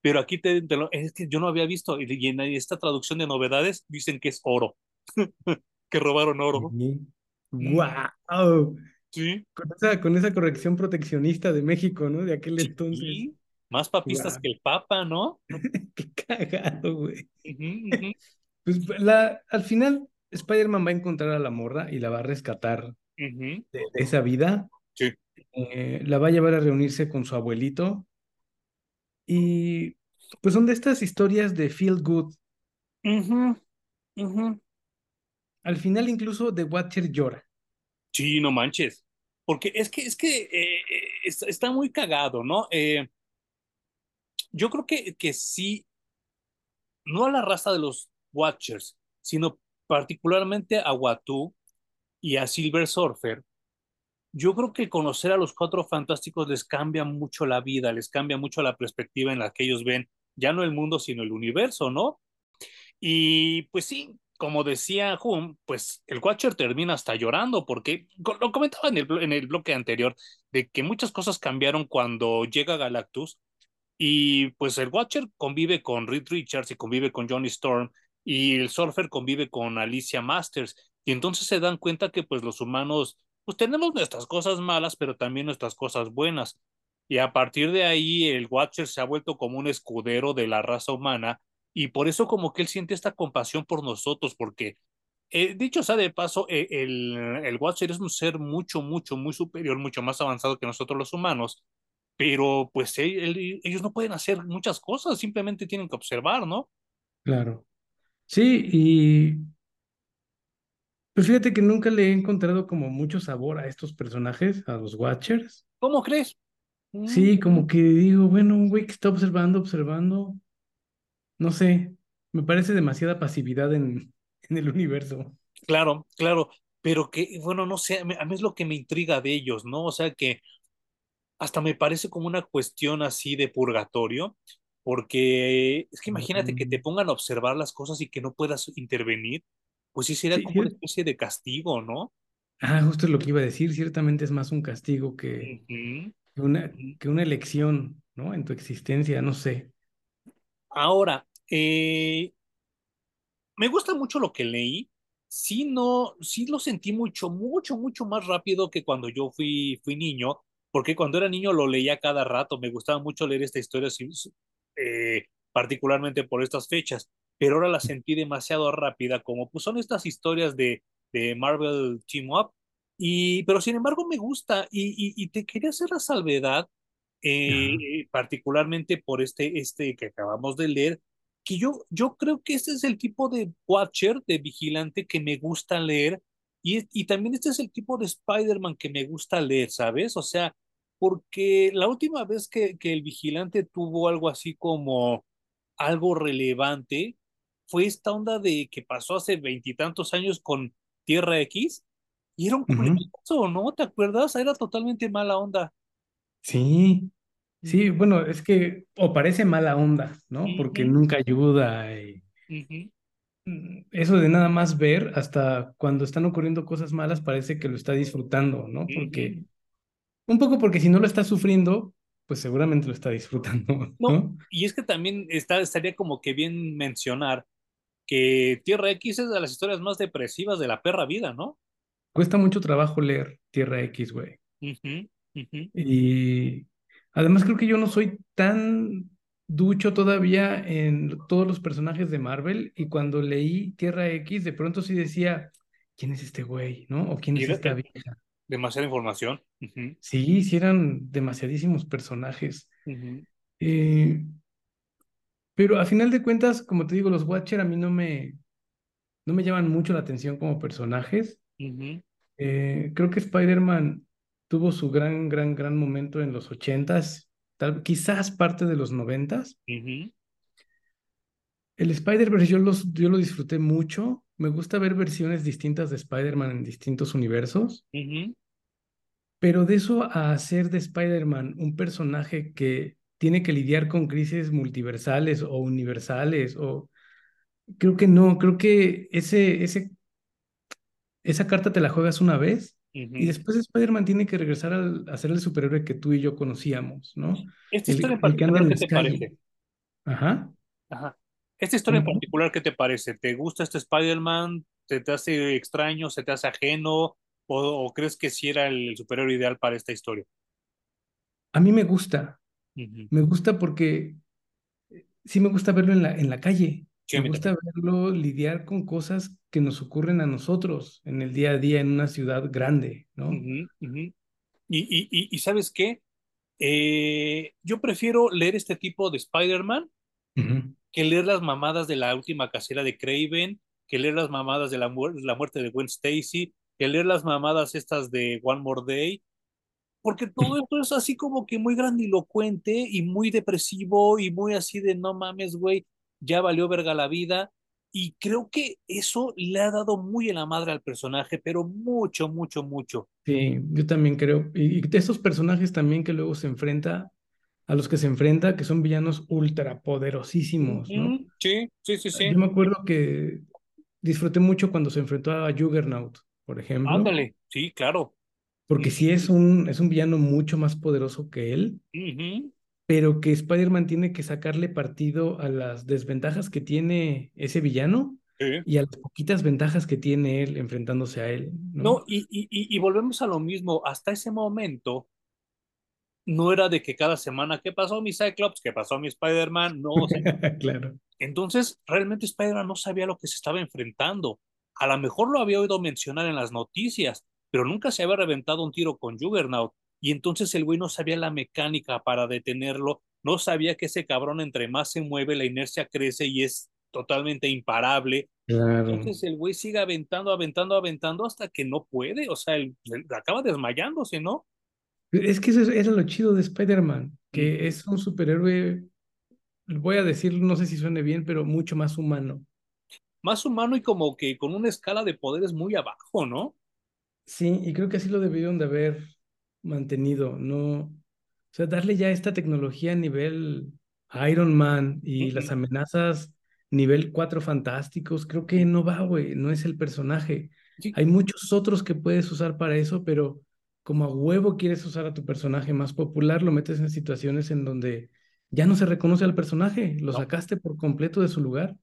Speaker 2: pero aquí te, es que yo no había visto, y en esta traducción de novedades dicen que es oro, que robaron oro.
Speaker 3: ¡Wow! Sí. Con esa, con esa corrección proteccionista de México, ¿no? De aquel entonces.
Speaker 2: Más papistas que el Papa, ¿no?
Speaker 3: Qué cagado, güey. Pues la, al final, Spider-Man va a encontrar a la morra y la va a rescatar de, esa vida.
Speaker 2: Sí.
Speaker 3: Eh, la va a llevar a reunirse con su abuelito. Y pues son de estas historias de feel good. Al final, incluso The Watcher llora.
Speaker 2: Sí, no manches. Porque es que, es que eh, eh, está, muy cagado, ¿no? Eh, yo creo que, que sí, no a la raza de los Watchers, sino particularmente a Watu y a Silver Surfer, yo creo que conocer a los cuatro fantásticos les cambia mucho la vida, les cambia mucho la perspectiva en la que ellos ven ya no el mundo, sino el universo, ¿no? Y pues sí, como decía Hum, pues el Watcher termina hasta llorando, porque lo comentaba en el, en el bloque anterior, de que muchas cosas cambiaron cuando llega Galactus y pues el Watcher convive con Reed Richards y convive con Johnny Storm y el Surfer convive con Alicia Masters. Y entonces se dan cuenta que pues los humanos pues tenemos nuestras cosas malas, pero también nuestras cosas buenas. Y a partir de ahí el Watcher se ha vuelto como un escudero de la raza humana y por eso como que él siente esta compasión por nosotros, porque eh, dicho sea de paso, eh, el, el Watcher es un ser mucho, mucho, muy superior, mucho más avanzado que nosotros los humanos pero pues ellos no pueden hacer muchas cosas, simplemente tienen que observar, ¿no?
Speaker 3: Claro. Sí, y pues fíjate que nunca le he encontrado como mucho sabor a estos personajes, a los Watchers.
Speaker 2: ¿Cómo crees?
Speaker 3: Sí, como mm. que digo, bueno, un güey que está observando, observando, no sé, me parece demasiada pasividad en, en el universo.
Speaker 2: Claro, claro, pero que, bueno, no sé, a mí es lo que me intriga de ellos, ¿no? O sea, que hasta me parece como una cuestión así de purgatorio, porque es que imagínate que te pongan a observar las cosas y que no puedas intervenir, pues sí sería como una especie de castigo, ¿no?
Speaker 3: Ah, justo es lo que iba a decir, ciertamente es más un castigo que, una, que una elección. ¿no? En tu existencia, no sé.
Speaker 2: Ahora, eh, me gusta mucho lo que leí. Sí, no, sí lo sentí mucho, mucho, mucho más rápido que cuando yo fui, fui niño, porque cuando era niño lo leía cada rato. Me gustaba mucho leer esta historia, eh, particularmente por estas fechas, pero ahora la sentí demasiado rápida, como pues son estas historias de, de Marvel Team Up, y, pero sin embargo me gusta, y, y, y te quería hacer la salvedad, eh, particularmente por este, este que acabamos de leer, que yo, yo creo que este es el tipo de Watcher, de vigilante que me gusta leer, y, y también este es el tipo de Spider-Man que me gusta leer, ¿sabes? O sea, porque la última vez que, que el vigilante tuvo algo así como algo relevante fue esta onda de que pasó hace veintitantos años con Tierra X, y era un uh ¿no? ¿Te acuerdas? Era totalmente mala onda.
Speaker 3: Sí, sí, bueno, es que, o parece mala onda, ¿no? Porque nunca ayuda. Y... Mm, eso de nada más ver, hasta cuando están ocurriendo cosas malas, parece que lo está disfrutando, ¿no? Porque, un poco porque si no lo está sufriendo, pues seguramente lo está disfrutando, ¿no?
Speaker 2: y es que también está, estaría como que bien mencionar que Tierra X es de las historias más depresivas de la perra vida, ¿no?
Speaker 3: Cuesta mucho trabajo leer Tierra X, güey. Y además creo que yo no soy tan ducho todavía en todos los personajes de Marvel y cuando leí Tierra X de pronto sí decía, ¿quién es este güey? ¿No? ¿O quién es esta vieja?
Speaker 2: Demasiada información.
Speaker 3: Sí, sí eran demasiadísimos personajes. Eh, pero a final de cuentas, como te digo, los Watcher a mí no me, no me llaman mucho la atención como personajes. Eh, creo que Spider-Man tuvo su gran, gran, gran momento en los ochentas, tal, quizás parte de los noventas. El Spider-Verse yo, los, yo lo disfruté mucho. Me gusta ver versiones distintas de Spider-Man en distintos universos. Pero de eso a hacer de Spider-Man un personaje que tiene que lidiar con crisis multiversales o universales, o creo que no, creo que ese, ese, esa carta te la juegas una vez y después Spider-Man tiene que regresar a ser el superhéroe que tú y yo conocíamos, ¿no?
Speaker 2: Esta historia en particular, ¿qué te parece?
Speaker 3: Ajá.
Speaker 2: Ajá. Esta historia en particular, ¿qué te parece? ¿Te gusta este Spider-Man? ¿Te, ¿Te, hace extraño? ¿Se te hace ajeno? ¿O, crees que sí era el superhéroe ideal para esta historia?
Speaker 3: A mí me gusta. Me gusta porque sí me gusta verlo en la, en la calle. me gusta verlo lidiar con cosas que nos ocurren a nosotros en el día a día en una ciudad grande, ¿no?
Speaker 2: Y, y, y, ¿sabes qué? Eh, yo prefiero leer este tipo de Spider-Man que leer las mamadas de la última casera de Craven, que leer las mamadas de la, muerte de Gwen Stacy, que leer las mamadas estas de One More Day, porque todo esto es así como que muy grandilocuente y muy depresivo y muy así de no mames, güey, ya valió verga la vida. Y creo que eso le ha dado muy en la madre al personaje, pero mucho, mucho, mucho.
Speaker 3: Sí, yo también creo. Y de esos personajes también que luego se enfrenta, a los que se enfrenta, que son villanos ultra poderosísimos, ¿no?
Speaker 2: Sí, sí, sí, sí.
Speaker 3: Yo me acuerdo que disfruté mucho cuando se enfrentó a Juggernaut, por ejemplo.
Speaker 2: Ándale, sí, claro.
Speaker 3: Porque sí es un, es un villano mucho más poderoso que él, pero que Spider-Man tiene que sacarle partido a las desventajas que tiene ese villano y a las poquitas ventajas que tiene él enfrentándose a él. No,
Speaker 2: no y, y, y, volvemos a lo mismo. Hasta ese momento no era de que cada semana, ¿qué pasó mi Cyclops? ¿Qué pasó mi Spider-Man? No,
Speaker 3: claro.
Speaker 2: Entonces, realmente Spider-Man no sabía lo que se estaba enfrentando. A lo mejor lo había oído mencionar en las noticias, pero nunca se había reventado un tiro con Juggernaut. Y entonces el güey no sabía la mecánica para detenerlo, no sabía que ese cabrón entre más se mueve, la inercia crece y es totalmente imparable. Entonces el güey sigue aventando, aventando, aventando hasta que no puede, o sea, él, acaba desmayándose, ¿no?
Speaker 3: Es que eso era lo chido de Spider-Man, que es un superhéroe, voy a decir, no sé si suene bien, pero mucho más humano.
Speaker 2: Más humano y como que con una escala de poderes muy abajo, ¿no?
Speaker 3: Sí, y creo que así lo debieron de haber mantenido, no, o sea, darle ya esta tecnología a nivel Iron Man y las amenazas nivel cuatro fantásticos, creo que no va, güey, no es el personaje. Hay muchos otros que puedes usar para eso, pero como a huevo quieres usar a tu personaje más popular, lo metes en situaciones en donde ya no se reconoce al personaje, lo
Speaker 2: No.
Speaker 3: sacaste por completo de su lugar.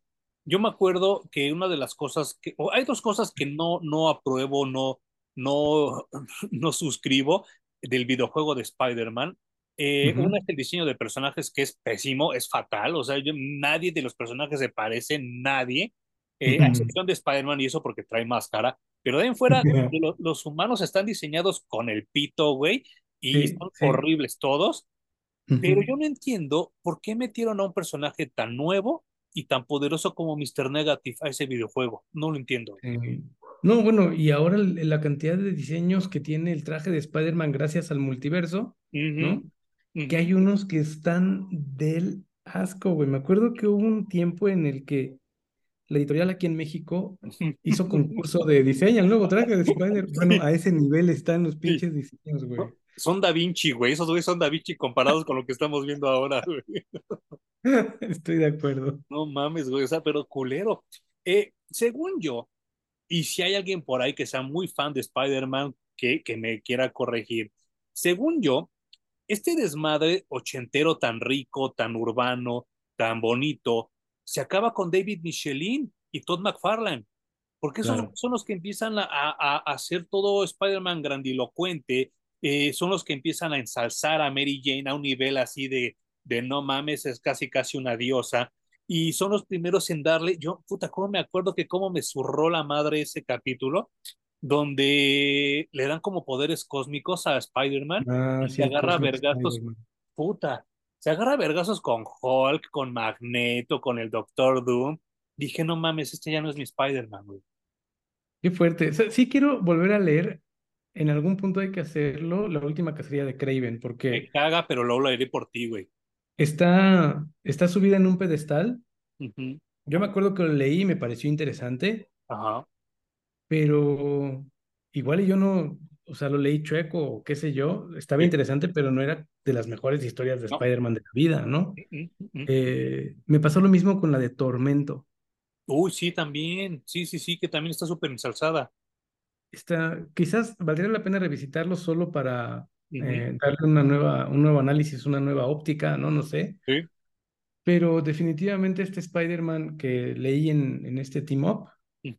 Speaker 2: Yo me acuerdo que una de las cosas que, o hay dos cosas que no, no apruebo, no, no, no suscribo del videojuego de Spider-Man. Eh. Una es el diseño de personajes que es pésimo, es fatal, o sea, yo- nadie de los personajes se parece, nadie, eh, a excepción de Spider-Man y eso porque trae máscara, pero de ahí en fuera, los humanos están diseñados con el pito, güey, y
Speaker 3: Sí,
Speaker 2: son
Speaker 3: sí.
Speaker 2: horribles todos, pero yo no entiendo por qué metieron a un personaje tan nuevo y tan poderoso como Mr. Negative a ese videojuego. No lo entiendo.
Speaker 3: Sí. No, bueno, y ahora la cantidad de diseños que tiene el traje de Spider-Man gracias al multiverso, ¿no? Que hay unos que están del asco, güey. Me acuerdo que hubo un tiempo en el que la editorial aquí en México hizo concurso de diseño el nuevo traje de Spider. Bueno, a ese nivel están los pinches diseños, güey.
Speaker 2: Son Da Vinci, güey. Esos güeyes son Da Vinci comparados con lo que estamos viendo ahora, güey.
Speaker 3: Estoy de acuerdo.
Speaker 2: No mames, güey. O sea, pero culero. Eh, según yo, y si hay alguien por ahí que sea muy fan de Spider-Man que, que me quiera corregir, según yo, este desmadre ochentero tan rico, tan urbano, tan bonito, se acaba con David Michelin y Todd McFarlane, porque esos
Speaker 3: Claro.
Speaker 2: son los que empiezan a, a- a hacer todo Spider-Man grandilocuente, eh, son los que empiezan a ensalzar a Mary Jane a un nivel así de, de no mames, es casi casi una diosa, y son los primeros en darle, yo, puta, cómo me acuerdo que cómo me zurró la madre ese capítulo, donde le dan como poderes cósmicos a Spider-Man
Speaker 3: Ah,
Speaker 2: y
Speaker 3: sí,
Speaker 2: agarra
Speaker 3: Spider-Man.
Speaker 2: puta, se agarra vergazos con Hulk, con Magneto, con el Doctor Doom. Dije, no mames, este ya no es mi Spider-Man, güey.
Speaker 3: Qué fuerte. O sea, sí quiero volver a leer, en algún punto hay que hacerlo, la última cacería de Craven,
Speaker 2: Me
Speaker 3: porque
Speaker 2: caga, pero luego lo haré por ti, güey.
Speaker 3: está, está subida en un pedestal. Yo me acuerdo que lo leí y me pareció interesante,
Speaker 2: Ajá.
Speaker 3: pero igual yo no, o sea, lo leí chueco o qué sé yo, estaba
Speaker 2: Sí.
Speaker 3: interesante, pero no era de las mejores historias de
Speaker 2: No.
Speaker 3: Spider-Man de la vida, ¿no?
Speaker 2: Ujú, ujú.
Speaker 3: Eh, me pasó lo mismo con la de Tormento.
Speaker 2: Uy, sí, también. Sí, sí, sí, que también está súper ensalzada.
Speaker 3: Está, quizás valdría la pena revisitarlo solo para eh, darle una nueva, un nuevo análisis, una nueva óptica, ¿no? No sé.
Speaker 2: Sí.
Speaker 3: Pero definitivamente este Spider-Man que leí en, en este team up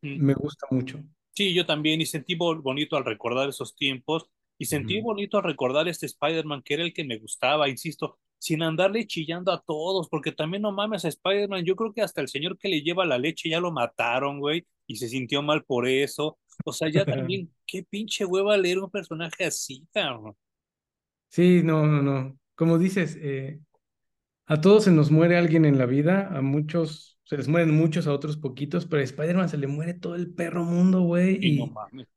Speaker 3: me gusta mucho.
Speaker 2: Sí, yo también, y sentí bo- bonito al recordar esos tiempos, y sentí bonito al recordar este Spider-Man que era el que me gustaba, insisto, sin andarle chillando a todos, porque también no mames a Spider-Man, yo creo que hasta el señor que le lleva la leche ya lo mataron, güey, y se sintió mal por eso. O sea, ya también, qué pinche hueva leer un personaje así, cabrón.
Speaker 3: Sí, no, no, no. Como dices, eh, a todos se nos muere alguien en la vida, a muchos se les mueren muchos, a otros poquitos, pero a Spider-Man se le muere todo el perro mundo, güey,
Speaker 2: Y no mames.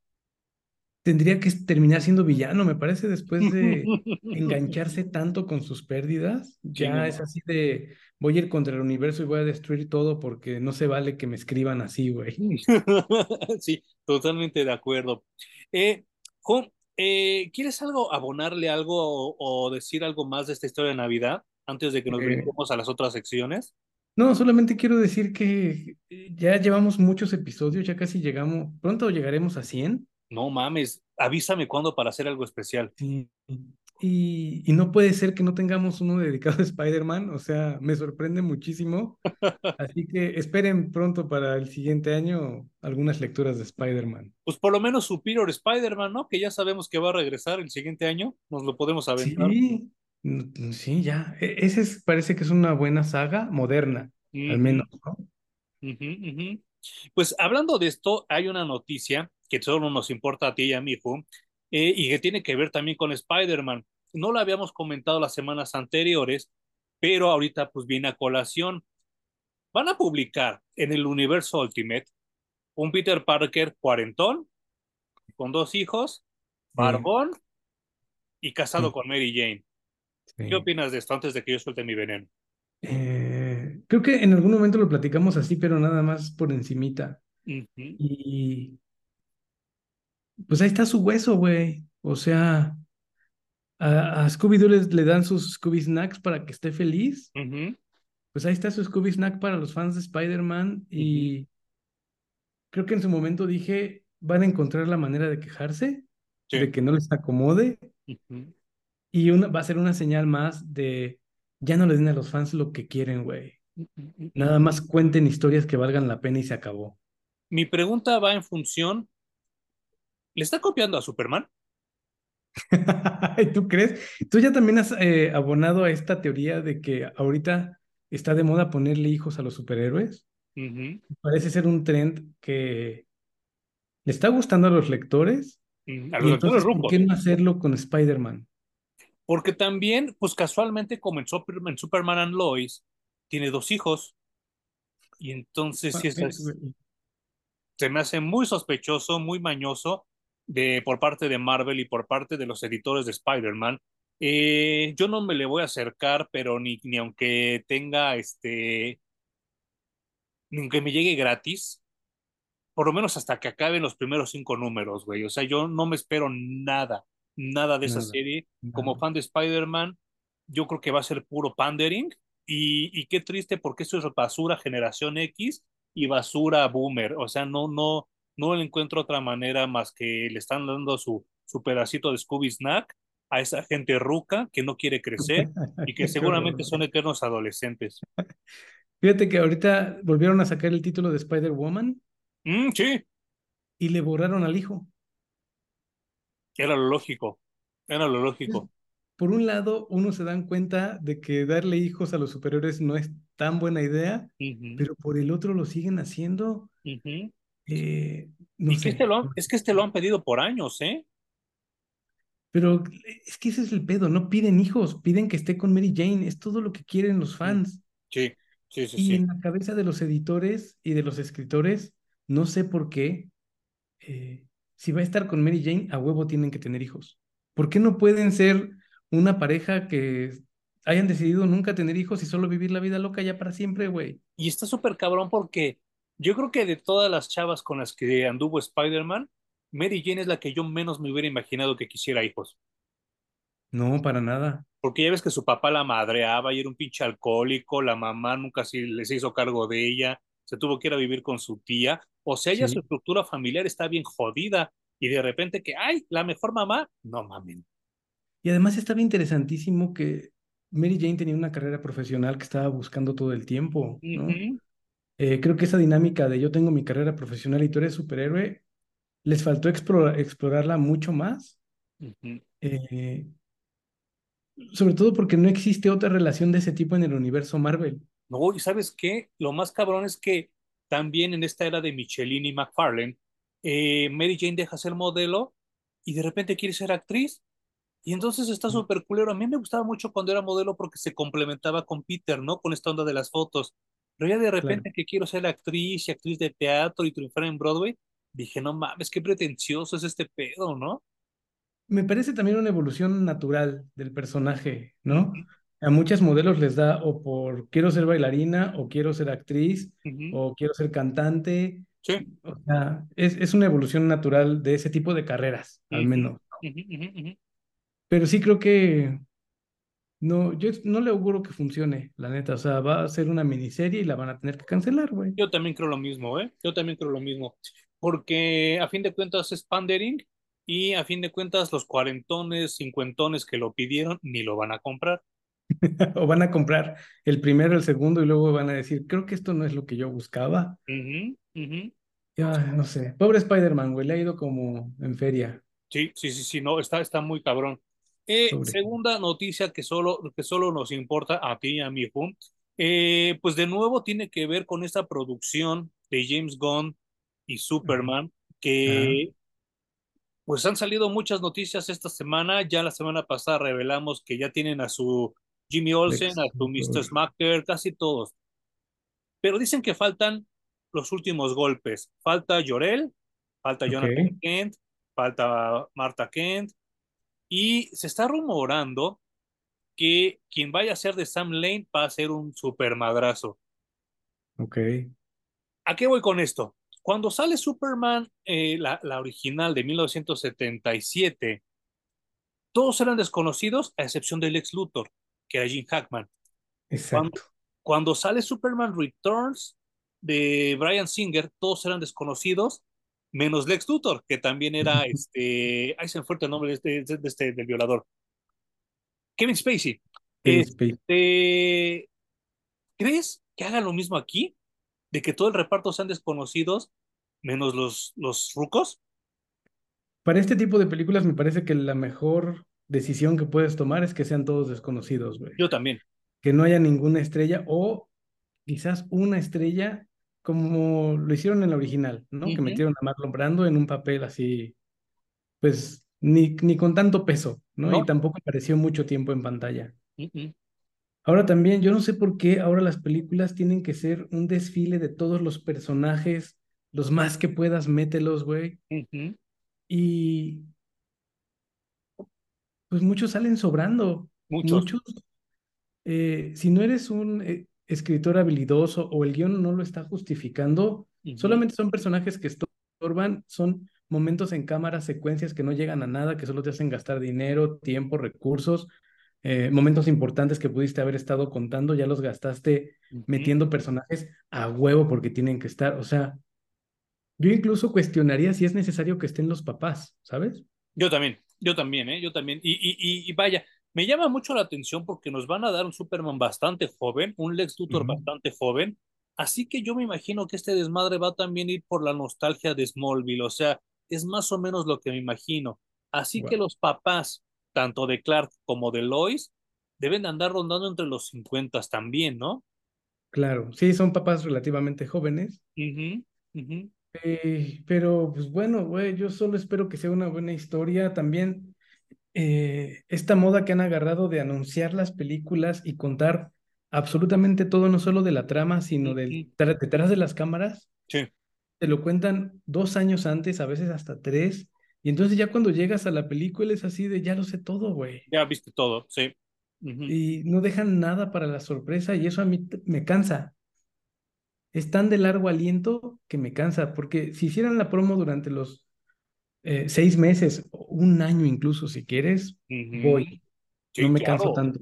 Speaker 3: tendría que terminar siendo villano, me parece, después de engancharse tanto con sus pérdidas.
Speaker 2: Sí, no
Speaker 3: Ya es así de, voy a ir contra el universo y voy a destruir todo porque no se vale que me escriban así, güey.
Speaker 2: Sí, totalmente de acuerdo. Eh, Juan, eh, ¿quieres algo, abonarle algo o, o decir algo más de esta historia de Navidad antes de que nos
Speaker 3: Eh,
Speaker 2: brinquemos a las otras secciones?
Speaker 3: No, solamente quiero decir que eh, ya llevamos muchos episodios, ya casi llegamos, pronto llegaremos a 100.
Speaker 2: No mames, avísame cuándo para hacer algo especial.
Speaker 3: Sí. Y, y no puede ser que no tengamos uno dedicado a Spider-Man, o sea, me sorprende muchísimo. Así que esperen pronto para el siguiente año algunas lecturas de Spider-Man.
Speaker 2: Pues por lo menos Superior Spider-Man, ¿no? Que ya sabemos que va a regresar el siguiente año, nos lo podemos aventar.
Speaker 3: Sí, sí, ya. E- Ese es- parece que es una buena saga moderna, al menos, ¿no?
Speaker 2: Pues hablando de esto, hay una noticia que solo nos importa a ti y a mí, Ju, eh, y que tiene que ver también con Spider-Man. No la habíamos comentado las semanas anteriores, pero ahorita pues viene a colación. Van a publicar en el universo Ultimate un Peter Parker cuarentón, con dos hijos, barbón y casado con Mary Jane. ¿Qué opinas de esto antes de que yo suelte mi veneno?
Speaker 3: Eh, creo que en algún momento lo platicamos así, pero nada más por encimita. Y pues ahí está su hueso, güey. O sea, a, a Scooby-Doo les- le dan sus Scooby Snacks para que esté feliz. Pues ahí está su Scooby Snack para los fans de Spider-Man. Y creo que en su momento dije, van a encontrar la manera de quejarse. de que no les acomode. Y una, va a ser una señal más de ya no le den a los fans lo que quieren, güey. Nada más cuenten historias que valgan la pena y se acabó.
Speaker 2: Mi pregunta va en función. ¿Le está copiando a Superman?
Speaker 3: ¿Tú crees? ¿Tú ya también has eh, abonado a esta teoría de que ahorita está de moda ponerle hijos a los superhéroes? Parece ser un trend que le está gustando a los lectores.
Speaker 2: A los lectores
Speaker 3: ¿Por qué no hacerlo con Spider-Man?
Speaker 2: Porque también, pues casualmente, como en Superman, and Lois, tiene dos hijos. Y entonces, sí, se me hace muy sospechoso, muy mañoso de, por parte de Marvel y por parte de los editores de Spider-Man. Eh, yo no me le voy a acercar, pero ni, ni aunque tenga este, ni aunque me llegue gratis, por lo menos hasta que acaben los primeros cinco números, güey. O sea, yo no me espero nada, nada de esa serie. Como fan de Spider-Man, yo creo que va a ser puro pandering. Y, y qué triste porque eso es basura generación X y basura boomer. O sea, no, no, no le encuentro otra manera más que le están dando su, su pedacito de Scooby Snack a esa gente ruca que no quiere crecer y que seguramente son eternos adolescentes.
Speaker 3: Fíjate que ahorita volvieron a sacar el título de Spider-Woman.
Speaker 2: Mm, sí.
Speaker 3: Y le borraron al hijo.
Speaker 2: Era lo lógico. Era lo lógico.
Speaker 3: Por un lado, uno se dan cuenta de que darle hijos a los superiores no es tan buena idea, pero por el otro lo siguen haciendo.
Speaker 2: Eh, no sé. Que este lo es que este lo han pedido por años, ¿eh?
Speaker 3: Pero es que ese es el pedo, no piden hijos, piden que esté con Mary Jane, es todo lo que quieren los fans.
Speaker 2: Sí, sí, sí.
Speaker 3: Y en la cabeza de los editores y de los escritores, no sé por qué, eh, si va a estar con Mary Jane, a huevo tienen que tener hijos. ¿Por qué no pueden ser una pareja que hayan decidido nunca tener hijos y solo vivir la vida loca ya para siempre, güey?
Speaker 2: Y está súper cabrón porque yo creo que de todas las chavas con las que anduvo Spider-Man, Mary Jane es la que yo menos me hubiera imaginado que quisiera hijos.
Speaker 3: No, para nada.
Speaker 2: Porque ya ves que su papá la madreaba y era un pinche alcohólico, la mamá nunca se les hizo cargo de ella, se tuvo que ir a vivir con su tía. O sea, ella su estructura familiar está bien jodida y de repente que, ay, la mejor mamá, no mamen.
Speaker 3: Y además estaba interesantísimo que Mary Jane tenía una carrera profesional que estaba buscando todo el tiempo, ¿no? Eh, creo que esa dinámica de yo tengo mi carrera profesional y tú eres superhéroe, les faltó explorarla mucho más. Eh, sobre todo porque no existe otra relación de ese tipo en el universo Marvel.
Speaker 2: No, y sabes qué, lo más cabrón es que también en esta era de Michelin y McFarlane, eh, Mary Jane deja ser modelo y de repente quiere ser actriz. Y entonces está súper culero. A mí me gustaba mucho cuando era modelo porque se complementaba con Peter, ¿no? Con esta onda de las fotos. Pero ya de repente que quiero ser actriz y actriz de teatro y triunfar en Broadway, dije, no mames, qué pretencioso es este pedo, ¿no?
Speaker 3: Me parece también una evolución natural del personaje, ¿no? A muchos modelos les da o por quiero ser bailarina, o quiero ser actriz, o quiero ser cantante.
Speaker 2: Sí.
Speaker 3: O sea, es, es, una evolución natural de ese tipo de carreras, al menos. Pero sí creo que no, yo no le auguro que funcione, la neta. O sea, va a ser una miniserie y la van a tener que cancelar, güey.
Speaker 2: Yo también creo lo mismo, ¿eh? Yo también creo lo mismo. Porque a fin de cuentas es pandering y a fin de cuentas los cuarentones, cincuentones que lo pidieron ni lo van a comprar.
Speaker 3: o van a comprar el primero, el segundo y luego van a decir, creo que esto no es lo que yo buscaba. no sé. Pobre Spider-Man, güey, le ha ido como en feria.
Speaker 2: Sí, sí, sí, sí, no, está, está muy cabrón. Eh, segunda noticia que solo, que solo nos importa a ti y a mi Jun, eh, pues de nuevo tiene que ver con esta producción de James Gunn y Superman, que pues han salido muchas noticias esta semana. Ya la semana pasada revelamos que ya tienen a su Jimmy Olsen, a su Mr. Smacker, casi todos. Pero dicen que faltan los últimos golpes. Falta Llorel, falta Jonathan Kent, falta Marta Kent, y se está rumorando que quien vaya a ser de Sam Lane va a ser un super madrazo.
Speaker 3: Ok.
Speaker 2: ¿A qué voy con esto? Cuando sale Superman, eh, la, la, original de 1977, todos eran desconocidos a excepción del ex Luthor, que era Jim Hackman.
Speaker 3: Exacto.
Speaker 2: Cuando, sale Superman Returns de Brian Singer, todos eran desconocidos, menos Lex Luthor, que también era este, ahí se me fue el nombre de este, de este, del violador. Kevin Spacey.
Speaker 3: Kevin Spacey.
Speaker 2: Este, ¿Crees que hagan lo mismo aquí? De que todo el reparto sean desconocidos, menos los, los rucos.
Speaker 3: Para este tipo de películas me parece que la mejor decisión que puedes tomar es que sean todos desconocidos, güey.
Speaker 2: Yo también.
Speaker 3: Que no haya ninguna estrella o quizás una estrella como lo hicieron en la original, ¿no? Que metieron a Marlon Brando en un papel así, pues ni, ni con tanto peso, ¿no? Y tampoco apareció mucho tiempo en pantalla. Ahora también, yo no sé por qué ahora las películas tienen que ser un desfile de todos los personajes, los más que puedas, mételos, güey. Y pues muchos salen sobrando. Muchos. Eh, si no eres un eh, escritor habilidoso o el guion no lo está justificando, solamente son personajes que estorban, son momentos en cámara, secuencias que no llegan a nada, que solo te hacen gastar dinero, tiempo, recursos, eh, momentos importantes que pudiste haber estado contando, ya los gastaste metiendo personajes a huevo porque tienen que estar, o sea, yo incluso cuestionaría si es necesario que estén los papás, ¿sabes?
Speaker 2: Yo también, yo también, ¿eh? Yo también. Y, y, y vaya, me llama mucho la atención porque nos van a dar un Superman bastante joven, un Lex Luthor bastante joven, así que yo me imagino que este desmadre va también a ir por la nostalgia de Smallville, o sea, es más o menos lo que me imagino. Así que los papás, tanto de Clark como de Lois, deben andar rondando entre los 50 también, ¿no?
Speaker 3: Claro, sí, son papás relativamente jóvenes. Eh, pero, pues bueno, güey, yo solo espero que sea una buena historia. También eh, esta moda que han agarrado de anunciar las películas y contar absolutamente todo, no solo de la trama, sino del, detrás de las cámaras.
Speaker 2: Sí.
Speaker 3: Te lo cuentan dos años antes, a veces hasta tres. Y entonces ya cuando llegas a la película es así de, ya lo sé todo, güey.
Speaker 2: Ya viste todo, sí.
Speaker 3: Y no dejan nada para la sorpresa y eso a mí me cansa. Es tan de largo aliento que me cansa, porque si hicieran la promo durante los eh, seis meses, un año incluso, si quieres, voy. no me canso tanto.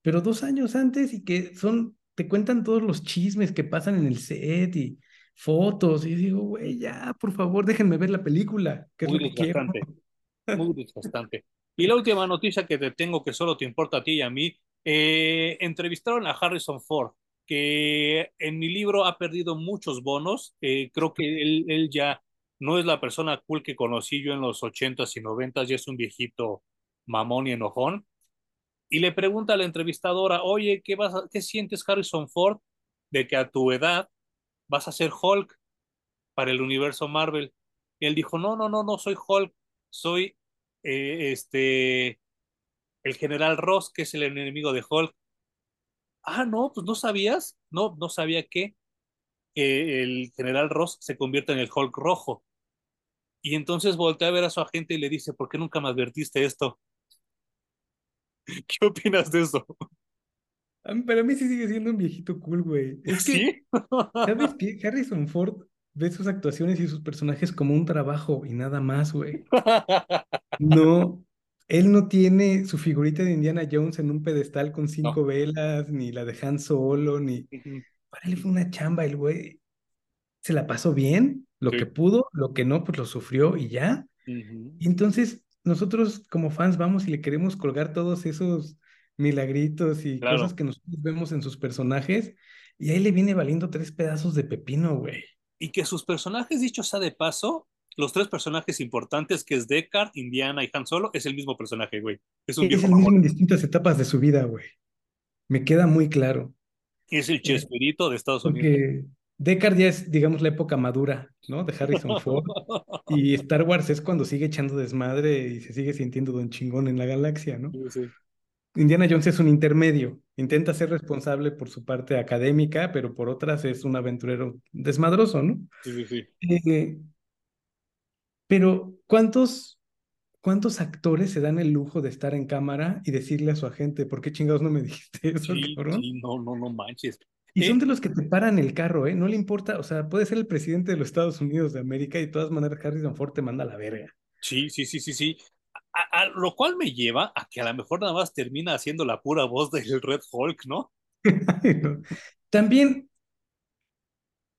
Speaker 3: Pero dos años antes y que son, te cuentan todos los chismes que pasan en el set y fotos. Y digo, güey, ya, por favor, déjenme ver la película, que
Speaker 2: Muy es Muy desgastante. Y la última noticia que te tengo, que solo te importa a ti y a mí, eh, entrevistaron a Harrison Ford, que en mi libro ha perdido muchos bonos. Eh, creo que él, él ya no es la persona cool que conocí yo en los ochentas y noventas, ya es un viejito mamón y enojón. Y le pregunta a la entrevistadora, oye, ¿qué, vas ¿qué sientes Harrison Ford de que a tu edad vas a ser Hulk para el universo Marvel? Y él dijo, no, no, no, no soy Hulk, soy eh, este, el general Ross, que es el enemigo de Hulk. Ah, no, pues no sabías, no, no sabía que el general Ross se convierte en el Hulk rojo. Y entonces voltea a ver a su agente y le dice, ¿por qué nunca me advertiste esto? ¿Qué opinas de eso?
Speaker 3: Para mí sí sigue siendo un viejito cool, güey. Es que, ¿sabes qué? Harrison Ford ve sus actuaciones y sus personajes como un trabajo y nada más, güey. No, él no tiene su figurita de Indiana Jones en un pedestal con cinco velas, ni la de Han Solo, ni para él fue una chamba, el güey se la pasó bien, lo que pudo, lo que no, pues lo sufrió y ya. Y entonces nosotros como fans vamos y le queremos colgar todos esos milagritos y cosas que nosotros vemos en sus personajes y ahí le viene valiendo tres pedazos de pepino, güey.
Speaker 2: Y que sus personajes, dicho sea de paso, los tres personajes importantes que es Deckard, Indiana y Han Solo, es el mismo personaje, güey.
Speaker 3: Es un es el mismo en distintas etapas de su vida, güey. Me queda muy claro.
Speaker 2: Es el Chespirito de Estados Unidos.
Speaker 3: Deckard ya es, digamos, la época madura, ¿no? De Harrison Ford. y Star Wars es cuando sigue echando desmadre y se sigue sintiendo don chingón en la galaxia, ¿no? Indiana Jones es un intermedio. Intenta ser responsable por su parte académica, pero por otras es un aventurero desmadroso, ¿no?
Speaker 2: Sí, sí, sí.
Speaker 3: Eh, pero, ¿cuántos ¿Cuántos actores se dan el lujo de estar en cámara y decirle a su agente, ¿por qué chingados no me dijiste eso,
Speaker 2: sí,
Speaker 3: cabrón?
Speaker 2: Sí, no, no, no manches.
Speaker 3: Y son de los que te paran el carro, ¿eh? No le importa, o sea, puede ser el presidente de los Estados Unidos de América y de todas maneras Harrison Ford te manda a la verga.
Speaker 2: Sí, sí, sí, sí, sí. A, lo cual me lleva a que a lo mejor nada más termina haciendo la pura voz del Red Hulk, ¿no?
Speaker 3: También,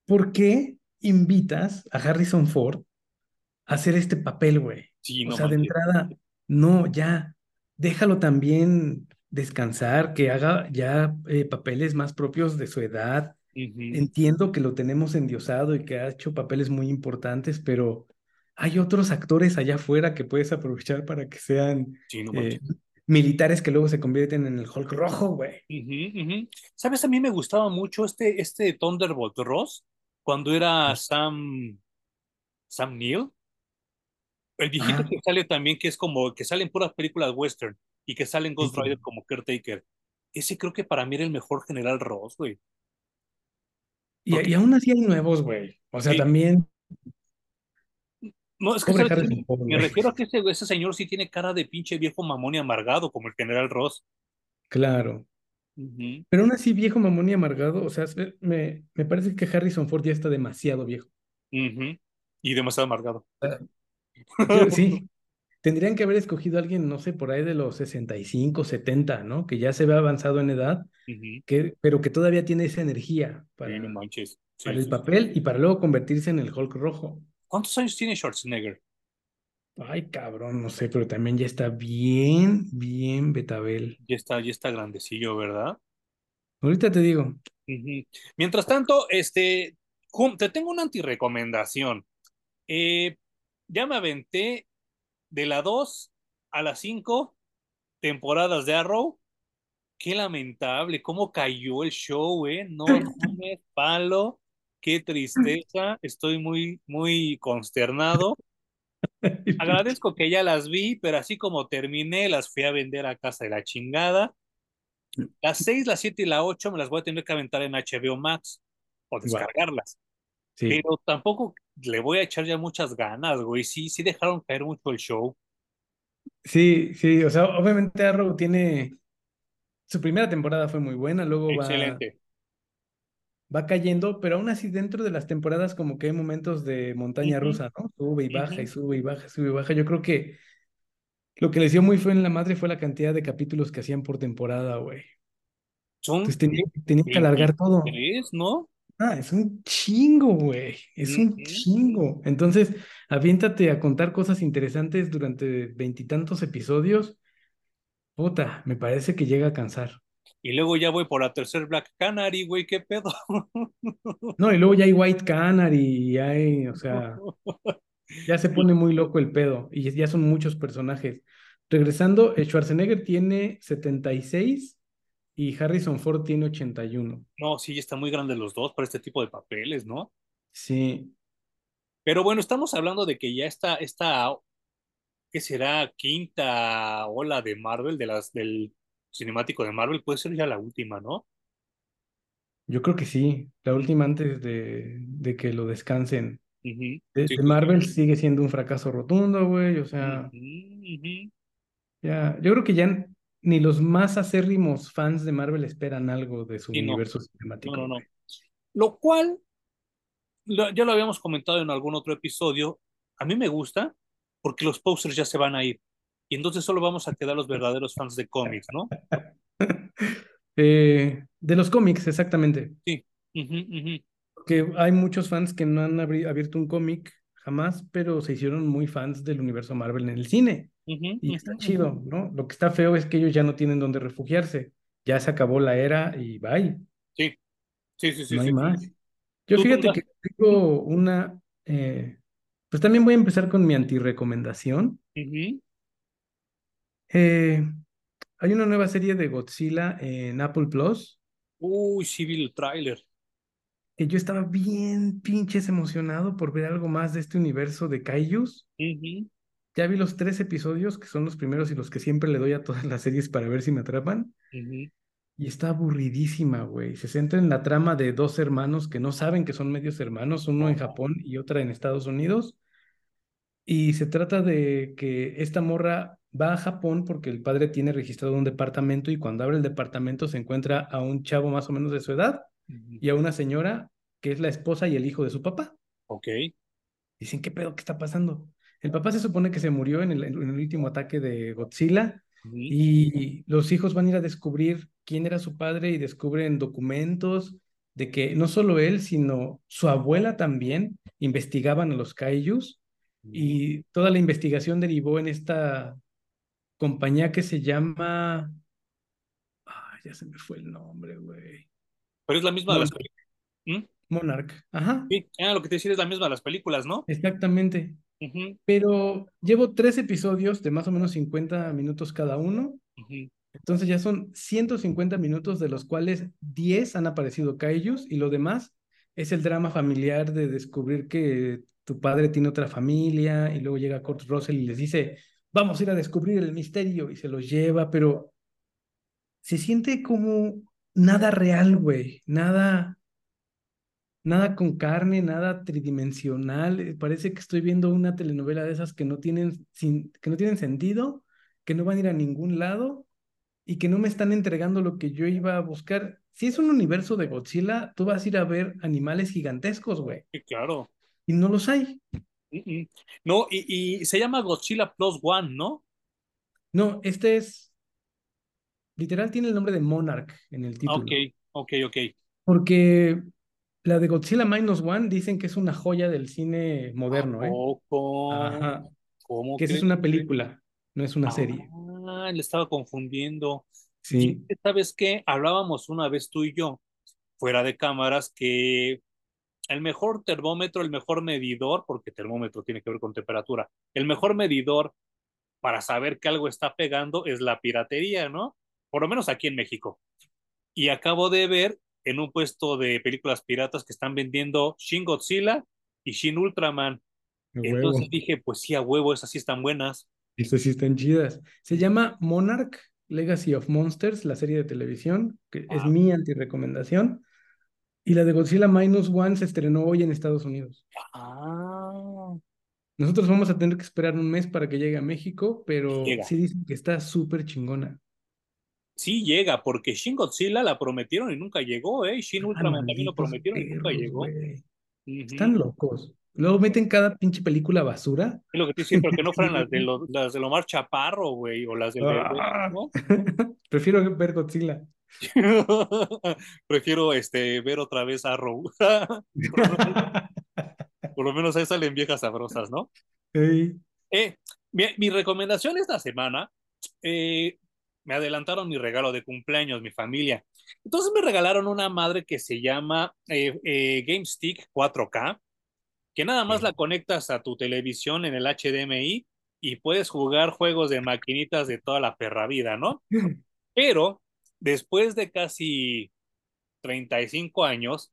Speaker 3: ¿por qué invitas a Harrison Ford hacer este papel, güey.
Speaker 2: Sí,
Speaker 3: O
Speaker 2: no
Speaker 3: sea, de entrada, no, ya, déjalo también descansar, que haga ya eh, papeles más propios de su edad. Entiendo que lo tenemos endiosado y que ha hecho papeles muy importantes, pero hay otros actores allá afuera que puedes aprovechar para que sean
Speaker 2: Sí, no
Speaker 3: eh, militares que luego se convierten en el Hulk rojo, güey.
Speaker 2: ¿Sabes? A mí me gustaba mucho este, este Thunderbolt Ross cuando era Sam, Sam Neill. El viejito
Speaker 3: Ah,
Speaker 2: que sale también, que es como, que sale en puras películas western y que sale en
Speaker 3: sí,
Speaker 2: Ghost
Speaker 3: sí.
Speaker 2: Rider como caretaker. Ese creo que para mí era el mejor General Ross, güey.
Speaker 3: Y, y aún así hay nuevos, güey. O sea,
Speaker 2: sí,
Speaker 3: también,
Speaker 2: no, es que, ¿sabes Me refiero a que ese, ese señor sí tiene cara de pinche viejo mamón y amargado, como el General Ross.
Speaker 3: Claro. Pero aún así, viejo mamón y amargado, o sea, se- me, me parece que Harrison Ford ya está demasiado viejo.
Speaker 2: ujú. Y demasiado amargado.
Speaker 3: Sí, tendrían que haber escogido a alguien, no sé, por ahí de los 65, 70, ¿no? Que ya se ve avanzado en edad, que, pero que todavía tiene esa energía
Speaker 2: Sí, no
Speaker 3: para,
Speaker 2: manches.
Speaker 3: para
Speaker 2: Sí,
Speaker 3: el papel y para luego convertirse en el Hulk rojo.
Speaker 2: ¿Cuántos años tiene Schwarzenegger?
Speaker 3: Ay, cabrón, no sé, pero también ya está bien, bien Betabel.
Speaker 2: Ya está, ya está grandecillo, ¿verdad?
Speaker 3: Ahorita te digo.
Speaker 2: Mientras tanto, este, te tengo una antirecomendación. Eh, ya me aventé de la 2 a la 5 temporadas de Arrow. Qué lamentable, cómo cayó el show, ¿eh? No mames, palo, qué tristeza, estoy muy, muy consternado. Agradezco que ya las vi, pero así como terminé, las fui a vender a casa de la chingada. Las 6, las 7 y la 8 me las voy a tener que aventar en HBO Max o descargarlas.
Speaker 3: sí.
Speaker 2: Pero tampoco le voy a echar ya muchas ganas, güey. Sí, sí dejaron caer mucho el show.
Speaker 3: Sí, sí, o sea, obviamente Arrow tiene, su primera temporada fue muy buena, luego va,
Speaker 2: Excelente.
Speaker 3: va cayendo, pero aún así dentro de las temporadas como que hay momentos de montaña rusa, ¿no? Sube y baja y sube y baja, sube y baja. Yo creo que lo que les dio muy fue en la madre fue la cantidad de capítulos que hacían por temporada, güey.
Speaker 2: Son
Speaker 3: Entonces tenían, tenían que alargar todo.
Speaker 2: 23, ¿no?
Speaker 3: Ah, es un chingo, güey. Es un chingo. Entonces, aviéntate a contar cosas interesantes durante veintitantos episodios. Puta, me parece que llega a cansar.
Speaker 2: Y luego ya voy por la tercer Black Canary, güey, ¿qué pedo?
Speaker 3: No, y luego ya hay White Canary, y hay, o sea, ya se pone muy loco el pedo, y ya son muchos personajes. Regresando, Schwarzenegger tiene 76 y Harrison Ford tiene 81.
Speaker 2: No, sí, están muy grandes los dos para este tipo de papeles, ¿no?
Speaker 3: Sí,
Speaker 2: Pero bueno, estamos hablando de que ya está esta, ¿qué será? Quinta ola de Marvel, de las, del cinemático de Marvel, puede ser ya la última, ¿no?
Speaker 3: yo creo que sí. La última antes de, de que lo descansen. De,
Speaker 2: Sí,
Speaker 3: de
Speaker 2: sí, sí.
Speaker 3: Marvel sigue siendo un fracaso rotundo, güey. O sea, ya, yo creo que ya ni los más acérrimos fans de Marvel esperan algo de su
Speaker 2: no,
Speaker 3: universo
Speaker 2: no, no,
Speaker 3: cinemático,
Speaker 2: no.
Speaker 3: güey.
Speaker 2: Lo cual, lo- ya lo habíamos comentado en algún otro episodio, a mí me gusta porque los posters ya se van a ir. Y entonces solo vamos a quedar los verdaderos fans de cómics, ¿no?
Speaker 3: Eh, de los cómics, exactamente.
Speaker 2: Sí. Ujú,
Speaker 3: Que hay muchos fans que no han abierto un cómic jamás, pero se hicieron muy fans del universo Marvel en el cine. Y está chido, ¿no? Lo que está feo es que ellos ya no tienen dónde refugiarse. Ya se acabó la era y bye,
Speaker 2: Sí, sí, sí, sí,
Speaker 3: no hay
Speaker 2: sí,
Speaker 3: más.
Speaker 2: sí.
Speaker 3: Yo
Speaker 2: ¿Tú
Speaker 3: fíjate que tengo una, eh, pues también voy a empezar con mi antirecomendación. Eh, hay una nueva serie de Godzilla en Apple Plus.
Speaker 2: Uy, sí vi el tráiler.
Speaker 3: Que yo estaba bien pinches emocionado por ver algo más de este universo de Kaijus. Ya vi los tres episodios, que son los primeros y los que siempre le doy a todas las series para ver si me atrapan. Y está aburridísima, güey. Se centra en la trama de dos hermanos que no saben que son medios hermanos, uno en. Japón y otra en Estados Unidos. Y se trata de que esta morra va a Japón porque el padre tiene registrado un departamento y cuando abre el departamento se encuentra a un chavo más o menos de su edad. Y a una señora que es la esposa y el hijo de su papá.
Speaker 2: Ok.
Speaker 3: Dicen, ¿qué pedo? ¿Qué está pasando? El papá se supone que se murió en el, en el último ataque de Godzilla y los hijos van a ir a descubrir quién era su padre y descubren documentos de que no solo él, sino su abuela también investigaban a los kaijus y toda la investigación derivó en esta compañía que se llama... Ya se me fue el nombre, güey.
Speaker 2: Pero es la misma de las películas. ¿Mm?
Speaker 3: Monarch, ajá.
Speaker 2: Sí, ah, lo que te decía es la misma de las películas, ¿no?
Speaker 3: Exactamente. Pero llevo tres episodios de más o menos 50 minutos cada uno. Entonces ya son 150 minutos de los cuales 10 han aparecido kaijus y lo demás es el drama familiar de descubrir que tu padre tiene otra familia y luego llega Kurt Russell y les dice, vamos a ir a descubrir el misterio y se los lleva, pero se siente como nada real, güey, nada, nada con carne, nada tridimensional. eh, Parece que estoy viendo una telenovela de esas que no tienen, sin, que no tienen sentido, que no van a ir a ningún lado y que no me están entregando lo que yo iba a buscar. Si es un universo de Godzilla, tú vas a ir a ver animales gigantescos, güey,
Speaker 2: Sí, claro.
Speaker 3: y no los hay.
Speaker 2: Mm, mm. No, y, y se llama Godzilla Plus One, ¿no?
Speaker 3: No, este es, literal tiene el nombre de Monarch en el
Speaker 2: Ah,
Speaker 3: título.
Speaker 2: Ok, ok, ok.
Speaker 3: Porque la de Godzilla Minus One dicen que es una joya del cine
Speaker 2: ¿A
Speaker 3: moderno, ¿eh?
Speaker 2: poco?
Speaker 3: Ajá.
Speaker 2: ¿Cómo
Speaker 3: Que esa es una película, no es una serie.
Speaker 2: Ah, le estaba confundiendo. Y
Speaker 3: Sí.
Speaker 2: ¿sabes qué? Hablábamos una vez tú y yo, fuera de cámaras, que el mejor termómetro, el mejor medidor, porque termómetro tiene que ver con temperatura, el mejor medidor para saber que algo está pegando es la piratería, ¿no? Por lo menos aquí en México. Y acabo de ver en un puesto de películas piratas que están vendiendo Shin Godzilla y Shin Ultraman. Entonces dije, pues sí, a huevo, esas sí están buenas.
Speaker 3: Estas sí están chidas. Se llama Monarch Legacy of Monsters, la serie de televisión, que es
Speaker 2: Ah.
Speaker 3: mi anti-recomendación. Y la de Godzilla Minus One se estrenó hoy en Estados Unidos.
Speaker 2: Ah,
Speaker 3: Nosotros vamos a tener que esperar un mes para que llegue a México, pero
Speaker 2: Llega.
Speaker 3: sí dicen que está súper chingona.
Speaker 2: Sí llega, porque Shin Godzilla la prometieron y nunca llegó, ¿eh? Shin
Speaker 3: Ah,
Speaker 2: Ultraman también lo prometieron y nunca llegó.
Speaker 3: Están locos. Luego meten cada pinche película basura.
Speaker 2: Es lo que te decía, pero que no fueran las de, lo- las de Lomar Chaparro, güey, o las del
Speaker 3: Ah.
Speaker 2: ¿no?
Speaker 3: Prefiero ver Godzilla.
Speaker 2: Prefiero este, ver otra vez Arrow. Por lo menos ahí salen viejas sabrosas, ¿no?
Speaker 3: Ey,
Speaker 2: Eh, mi, mi recomendación esta semana, eh, me adelantaron mi regalo de cumpleaños, mi familia. Entonces me regalaron una madre que se llama eh, eh, GameStick 4K, que nada más
Speaker 3: Sí.
Speaker 2: la conectas a tu televisión en el HDMI y puedes jugar juegos de maquinitas de toda la perra vida, ¿no? Pero después de casi 35 años,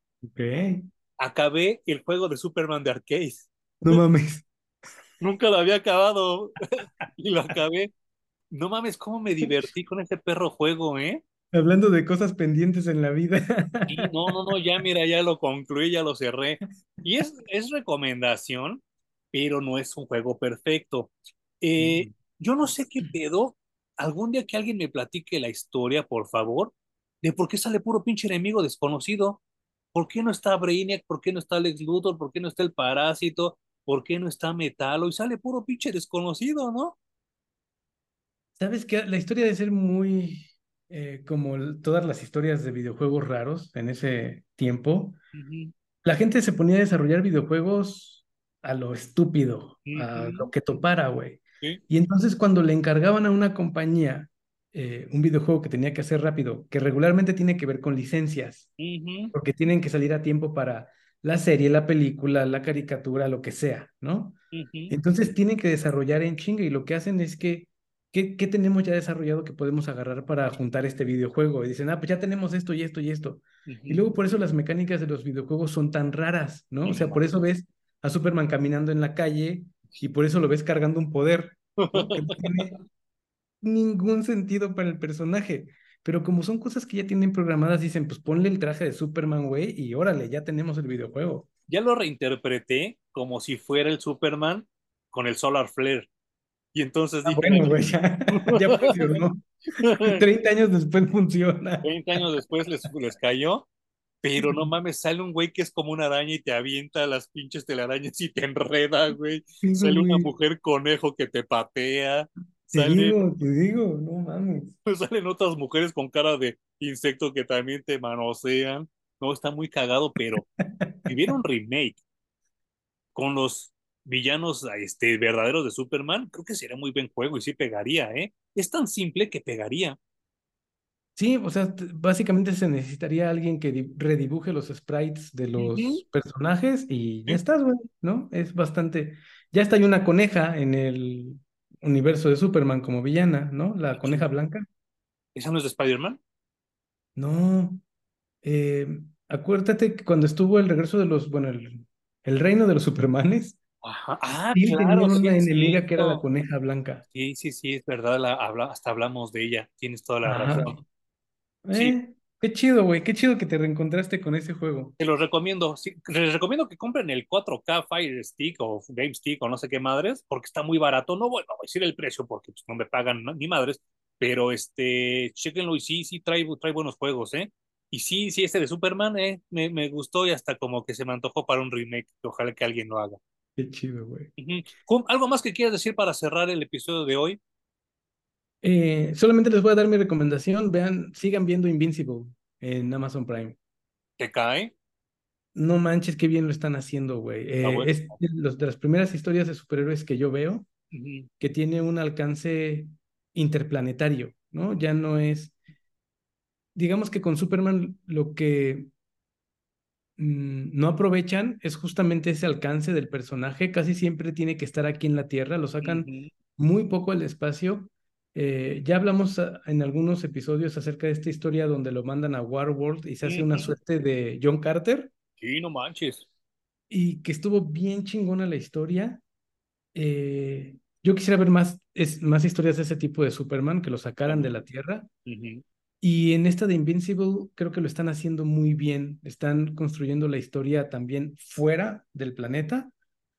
Speaker 2: acabé el juego de Superman de arcade.
Speaker 3: No mames.
Speaker 2: Nunca lo había acabado y lo acabé. No mames, cómo me divertí con ese perro juego, ¿eh?
Speaker 3: Hablando de cosas pendientes en la vida.
Speaker 2: Sí, no, no, no, ya mira, ya lo concluí, ya lo cerré. Y es, es recomendación, pero no es un juego perfecto. Eh, yo no sé qué pedo. Algún día que alguien me platique la historia, por favor, de por qué sale puro pinche enemigo desconocido. ¿Por qué no está Brainiac? ¿Por qué no está Lex Luthor? ¿Por qué no está el Parásito? ¿Por qué no está Metalo? Y sale puro pinche desconocido, ¿no?
Speaker 3: ¿Sabes qué? La historia debe ser muy eh, como todas las historias de videojuegos raros en ese tiempo. La gente se ponía a desarrollar videojuegos a lo estúpido, a lo que topara, güey.
Speaker 2: Sí.
Speaker 3: Y entonces cuando le encargaban a una compañía eh, un videojuego que tenía que hacer rápido, que regularmente tiene que ver con licencias, porque tienen que salir a tiempo para la serie, la película, la caricatura, lo que sea, ¿no? Entonces tienen que desarrollar en chinga y lo que hacen es que, ¿qué, qué tenemos ya desarrollado que podemos agarrar para juntar este videojuego? Y dicen, ah, pues ya tenemos esto y esto y esto. Y luego por eso las mecánicas de los videojuegos son tan raras, ¿no? O sea, por eso ves a Superman caminando en la calle y por eso lo ves cargando un poder, ¿no? Que no tiene ningún sentido para el personaje. Pero como son cosas que ya tienen programadas, dicen, pues ponle el traje de Superman, güey, y órale, ya tenemos el videojuego.
Speaker 2: Ya lo reinterpreté como si fuera el Superman con el Solar Flare. Y entonces
Speaker 3: Ah,
Speaker 2: dije,
Speaker 3: bueno, güey, ya, ya funcionó. 30 años después funciona.
Speaker 2: 20 años después les, les cayó, pero no mames, sale un güey que es como una araña y te avienta las pinches telarañas y te enreda, güey.
Speaker 3: Sí,
Speaker 2: Sale una mujer conejo que te patea.
Speaker 3: Te
Speaker 2: Sale,
Speaker 3: digo, te digo, no mames.
Speaker 2: salen otras mujeres con cara de insecto que también te manosean. No, está muy cagado, pero si hubiera un remake con los villanos este, verdaderos de Superman, creo que sería muy buen juego y sí pegaría, ¿eh? Es tan simple que pegaría.
Speaker 3: Sí, o sea, básicamente se necesitaría alguien que redibuje los sprites de los personajes y ya estás, güey, ¿no? Es bastante. Ya está hay una coneja en el universo de Superman como villana, ¿no? La coneja blanca.
Speaker 2: ¿Esa no es de Spider-Man?
Speaker 3: No. Eh, acuérdate que cuando estuvo el regreso de los, bueno, el, reino de los Supermanes.
Speaker 2: Ajá. Ah, sí, claro,
Speaker 3: una enemiga que era la coneja blanca.
Speaker 2: Sí, sí, sí, es verdad, la, habla, hasta hablamos de ella, tienes toda la razón.
Speaker 3: Eh, qué chido, güey, qué chido que te reencontraste con ese juego.
Speaker 2: Te lo recomiendo. les recomiendo que compren el 4K Fire Stick o Game Stick o no sé qué madres, porque está muy barato. No voy, a decir el precio porque pues, no me pagan ni madres, pero este, chequenlo y sí, sí trae, trae buenos juegos, ¿eh? Y sí, sí, este de Superman, ¿eh? Me, me gustó y hasta como que se me antojó para un remake. Ojalá que alguien lo haga.
Speaker 3: Qué chido, güey.
Speaker 2: ¿Algo más que quieras decir para cerrar el episodio de hoy?
Speaker 3: Eh, solamente les voy a dar mi recomendación. Vean, sigan viendo Invincible en Amazon Prime.
Speaker 2: ¿Te cae?
Speaker 3: No manches, qué bien lo están haciendo, güey. Eh, es de las primeras historias de superhéroes que yo veo que tiene un alcance interplanetario, ¿no? Ya no es. Digamos que con Superman lo que no aprovechan es justamente ese alcance del personaje. Casi siempre tiene que estar aquí en la Tierra, lo sacan muy poco al espacio eh, ya hablamos ah, en algunos episodios acerca de esta historia donde lo mandan a Warworld y se hace una suerte de John Carter.
Speaker 2: Sí, no manches.
Speaker 3: Y que estuvo bien chingona la historia. Eh, yo quisiera ver más, es, más historias de ese tipo de Superman que lo sacaran de la Tierra. Y en esta de Invincible creo que lo están haciendo muy bien. Están construyendo la historia también fuera del planeta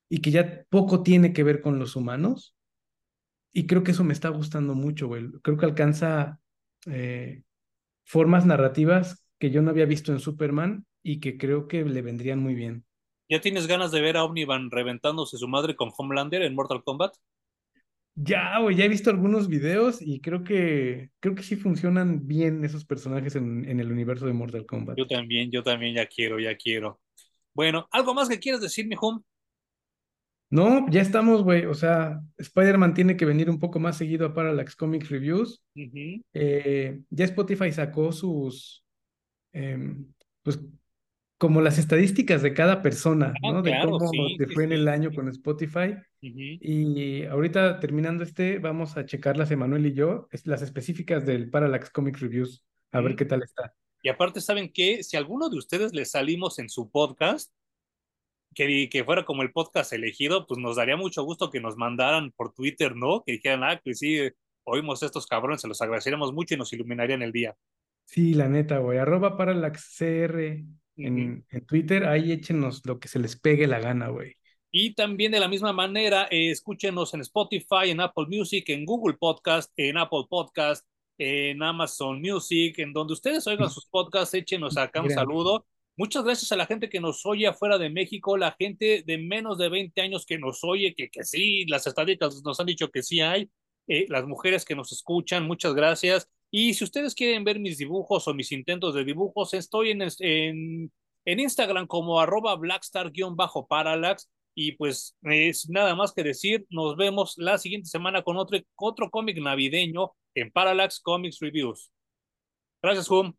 Speaker 3: y que ya poco tiene que ver con los humanos y creo que eso me está gustando mucho, güey. Creo que alcanza eh, formas narrativas que yo no había visto en Superman y que creo que le vendrían muy bien.
Speaker 2: ¿Ya tienes ganas de ver a Omnivan reventándose su madre con Homelander en Mortal Kombat?
Speaker 3: Ya, güey, ya he visto algunos videos y creo que creo que sí funcionan bien esos personajes en, en el universo de Mortal Kombat.
Speaker 2: Yo también, yo también ya quiero, ya quiero. Bueno, ¿algo más que quieras decir, mi home?
Speaker 3: No, ya estamos, güey. O sea, Spider-Man tiene que venir un poco más seguido a Parallax Comics Reviews. Eh, ya Spotify sacó sus, em, pues, como las estadísticas de cada persona, ah, ¿no? de cómo te fue en el año con Spotify. Y ahorita terminando este, vamos a checarlas, Emanuel y yo, las específicas del Parallax Comics Reviews, a ver qué tal está.
Speaker 2: Y aparte, ¿saben qué? Si a alguno de ustedes le salimos en su podcast, que, que fuera como el podcast elegido, pues nos daría mucho gusto que nos mandaran por Twitter, ¿no? Que dijeran, ah, que sí, oímos estos cabrones, se los agradeceríamos mucho y nos iluminarían el día.
Speaker 3: Sí, la neta, güey. Arroba para la CR en, en, Twitter, ahí échenos lo que se les pegue la gana, güey.
Speaker 2: Y también de la misma manera, eh, escúchenos en Spotify, en Apple Music, en Google Podcast, en Apple Podcast, en Amazon Music, en donde ustedes oigan sus podcasts, échenos acá un saludo Muchas gracias a la gente que nos oye afuera de México, la gente de menos de 20 años que nos oye, que, que sí, las estadísticas nos han dicho que sí hay, eh, las mujeres que nos escuchan, muchas gracias. Y si ustedes quieren ver mis dibujos o mis intentos de dibujos, estoy en, en, Instagram como arroba blackstar-parallax. Y pues es nada más que decir, nos vemos la siguiente semana con otro, otro cómic navideño en Parallax Comics Reviews. Gracias, Hum.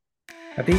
Speaker 3: A ti.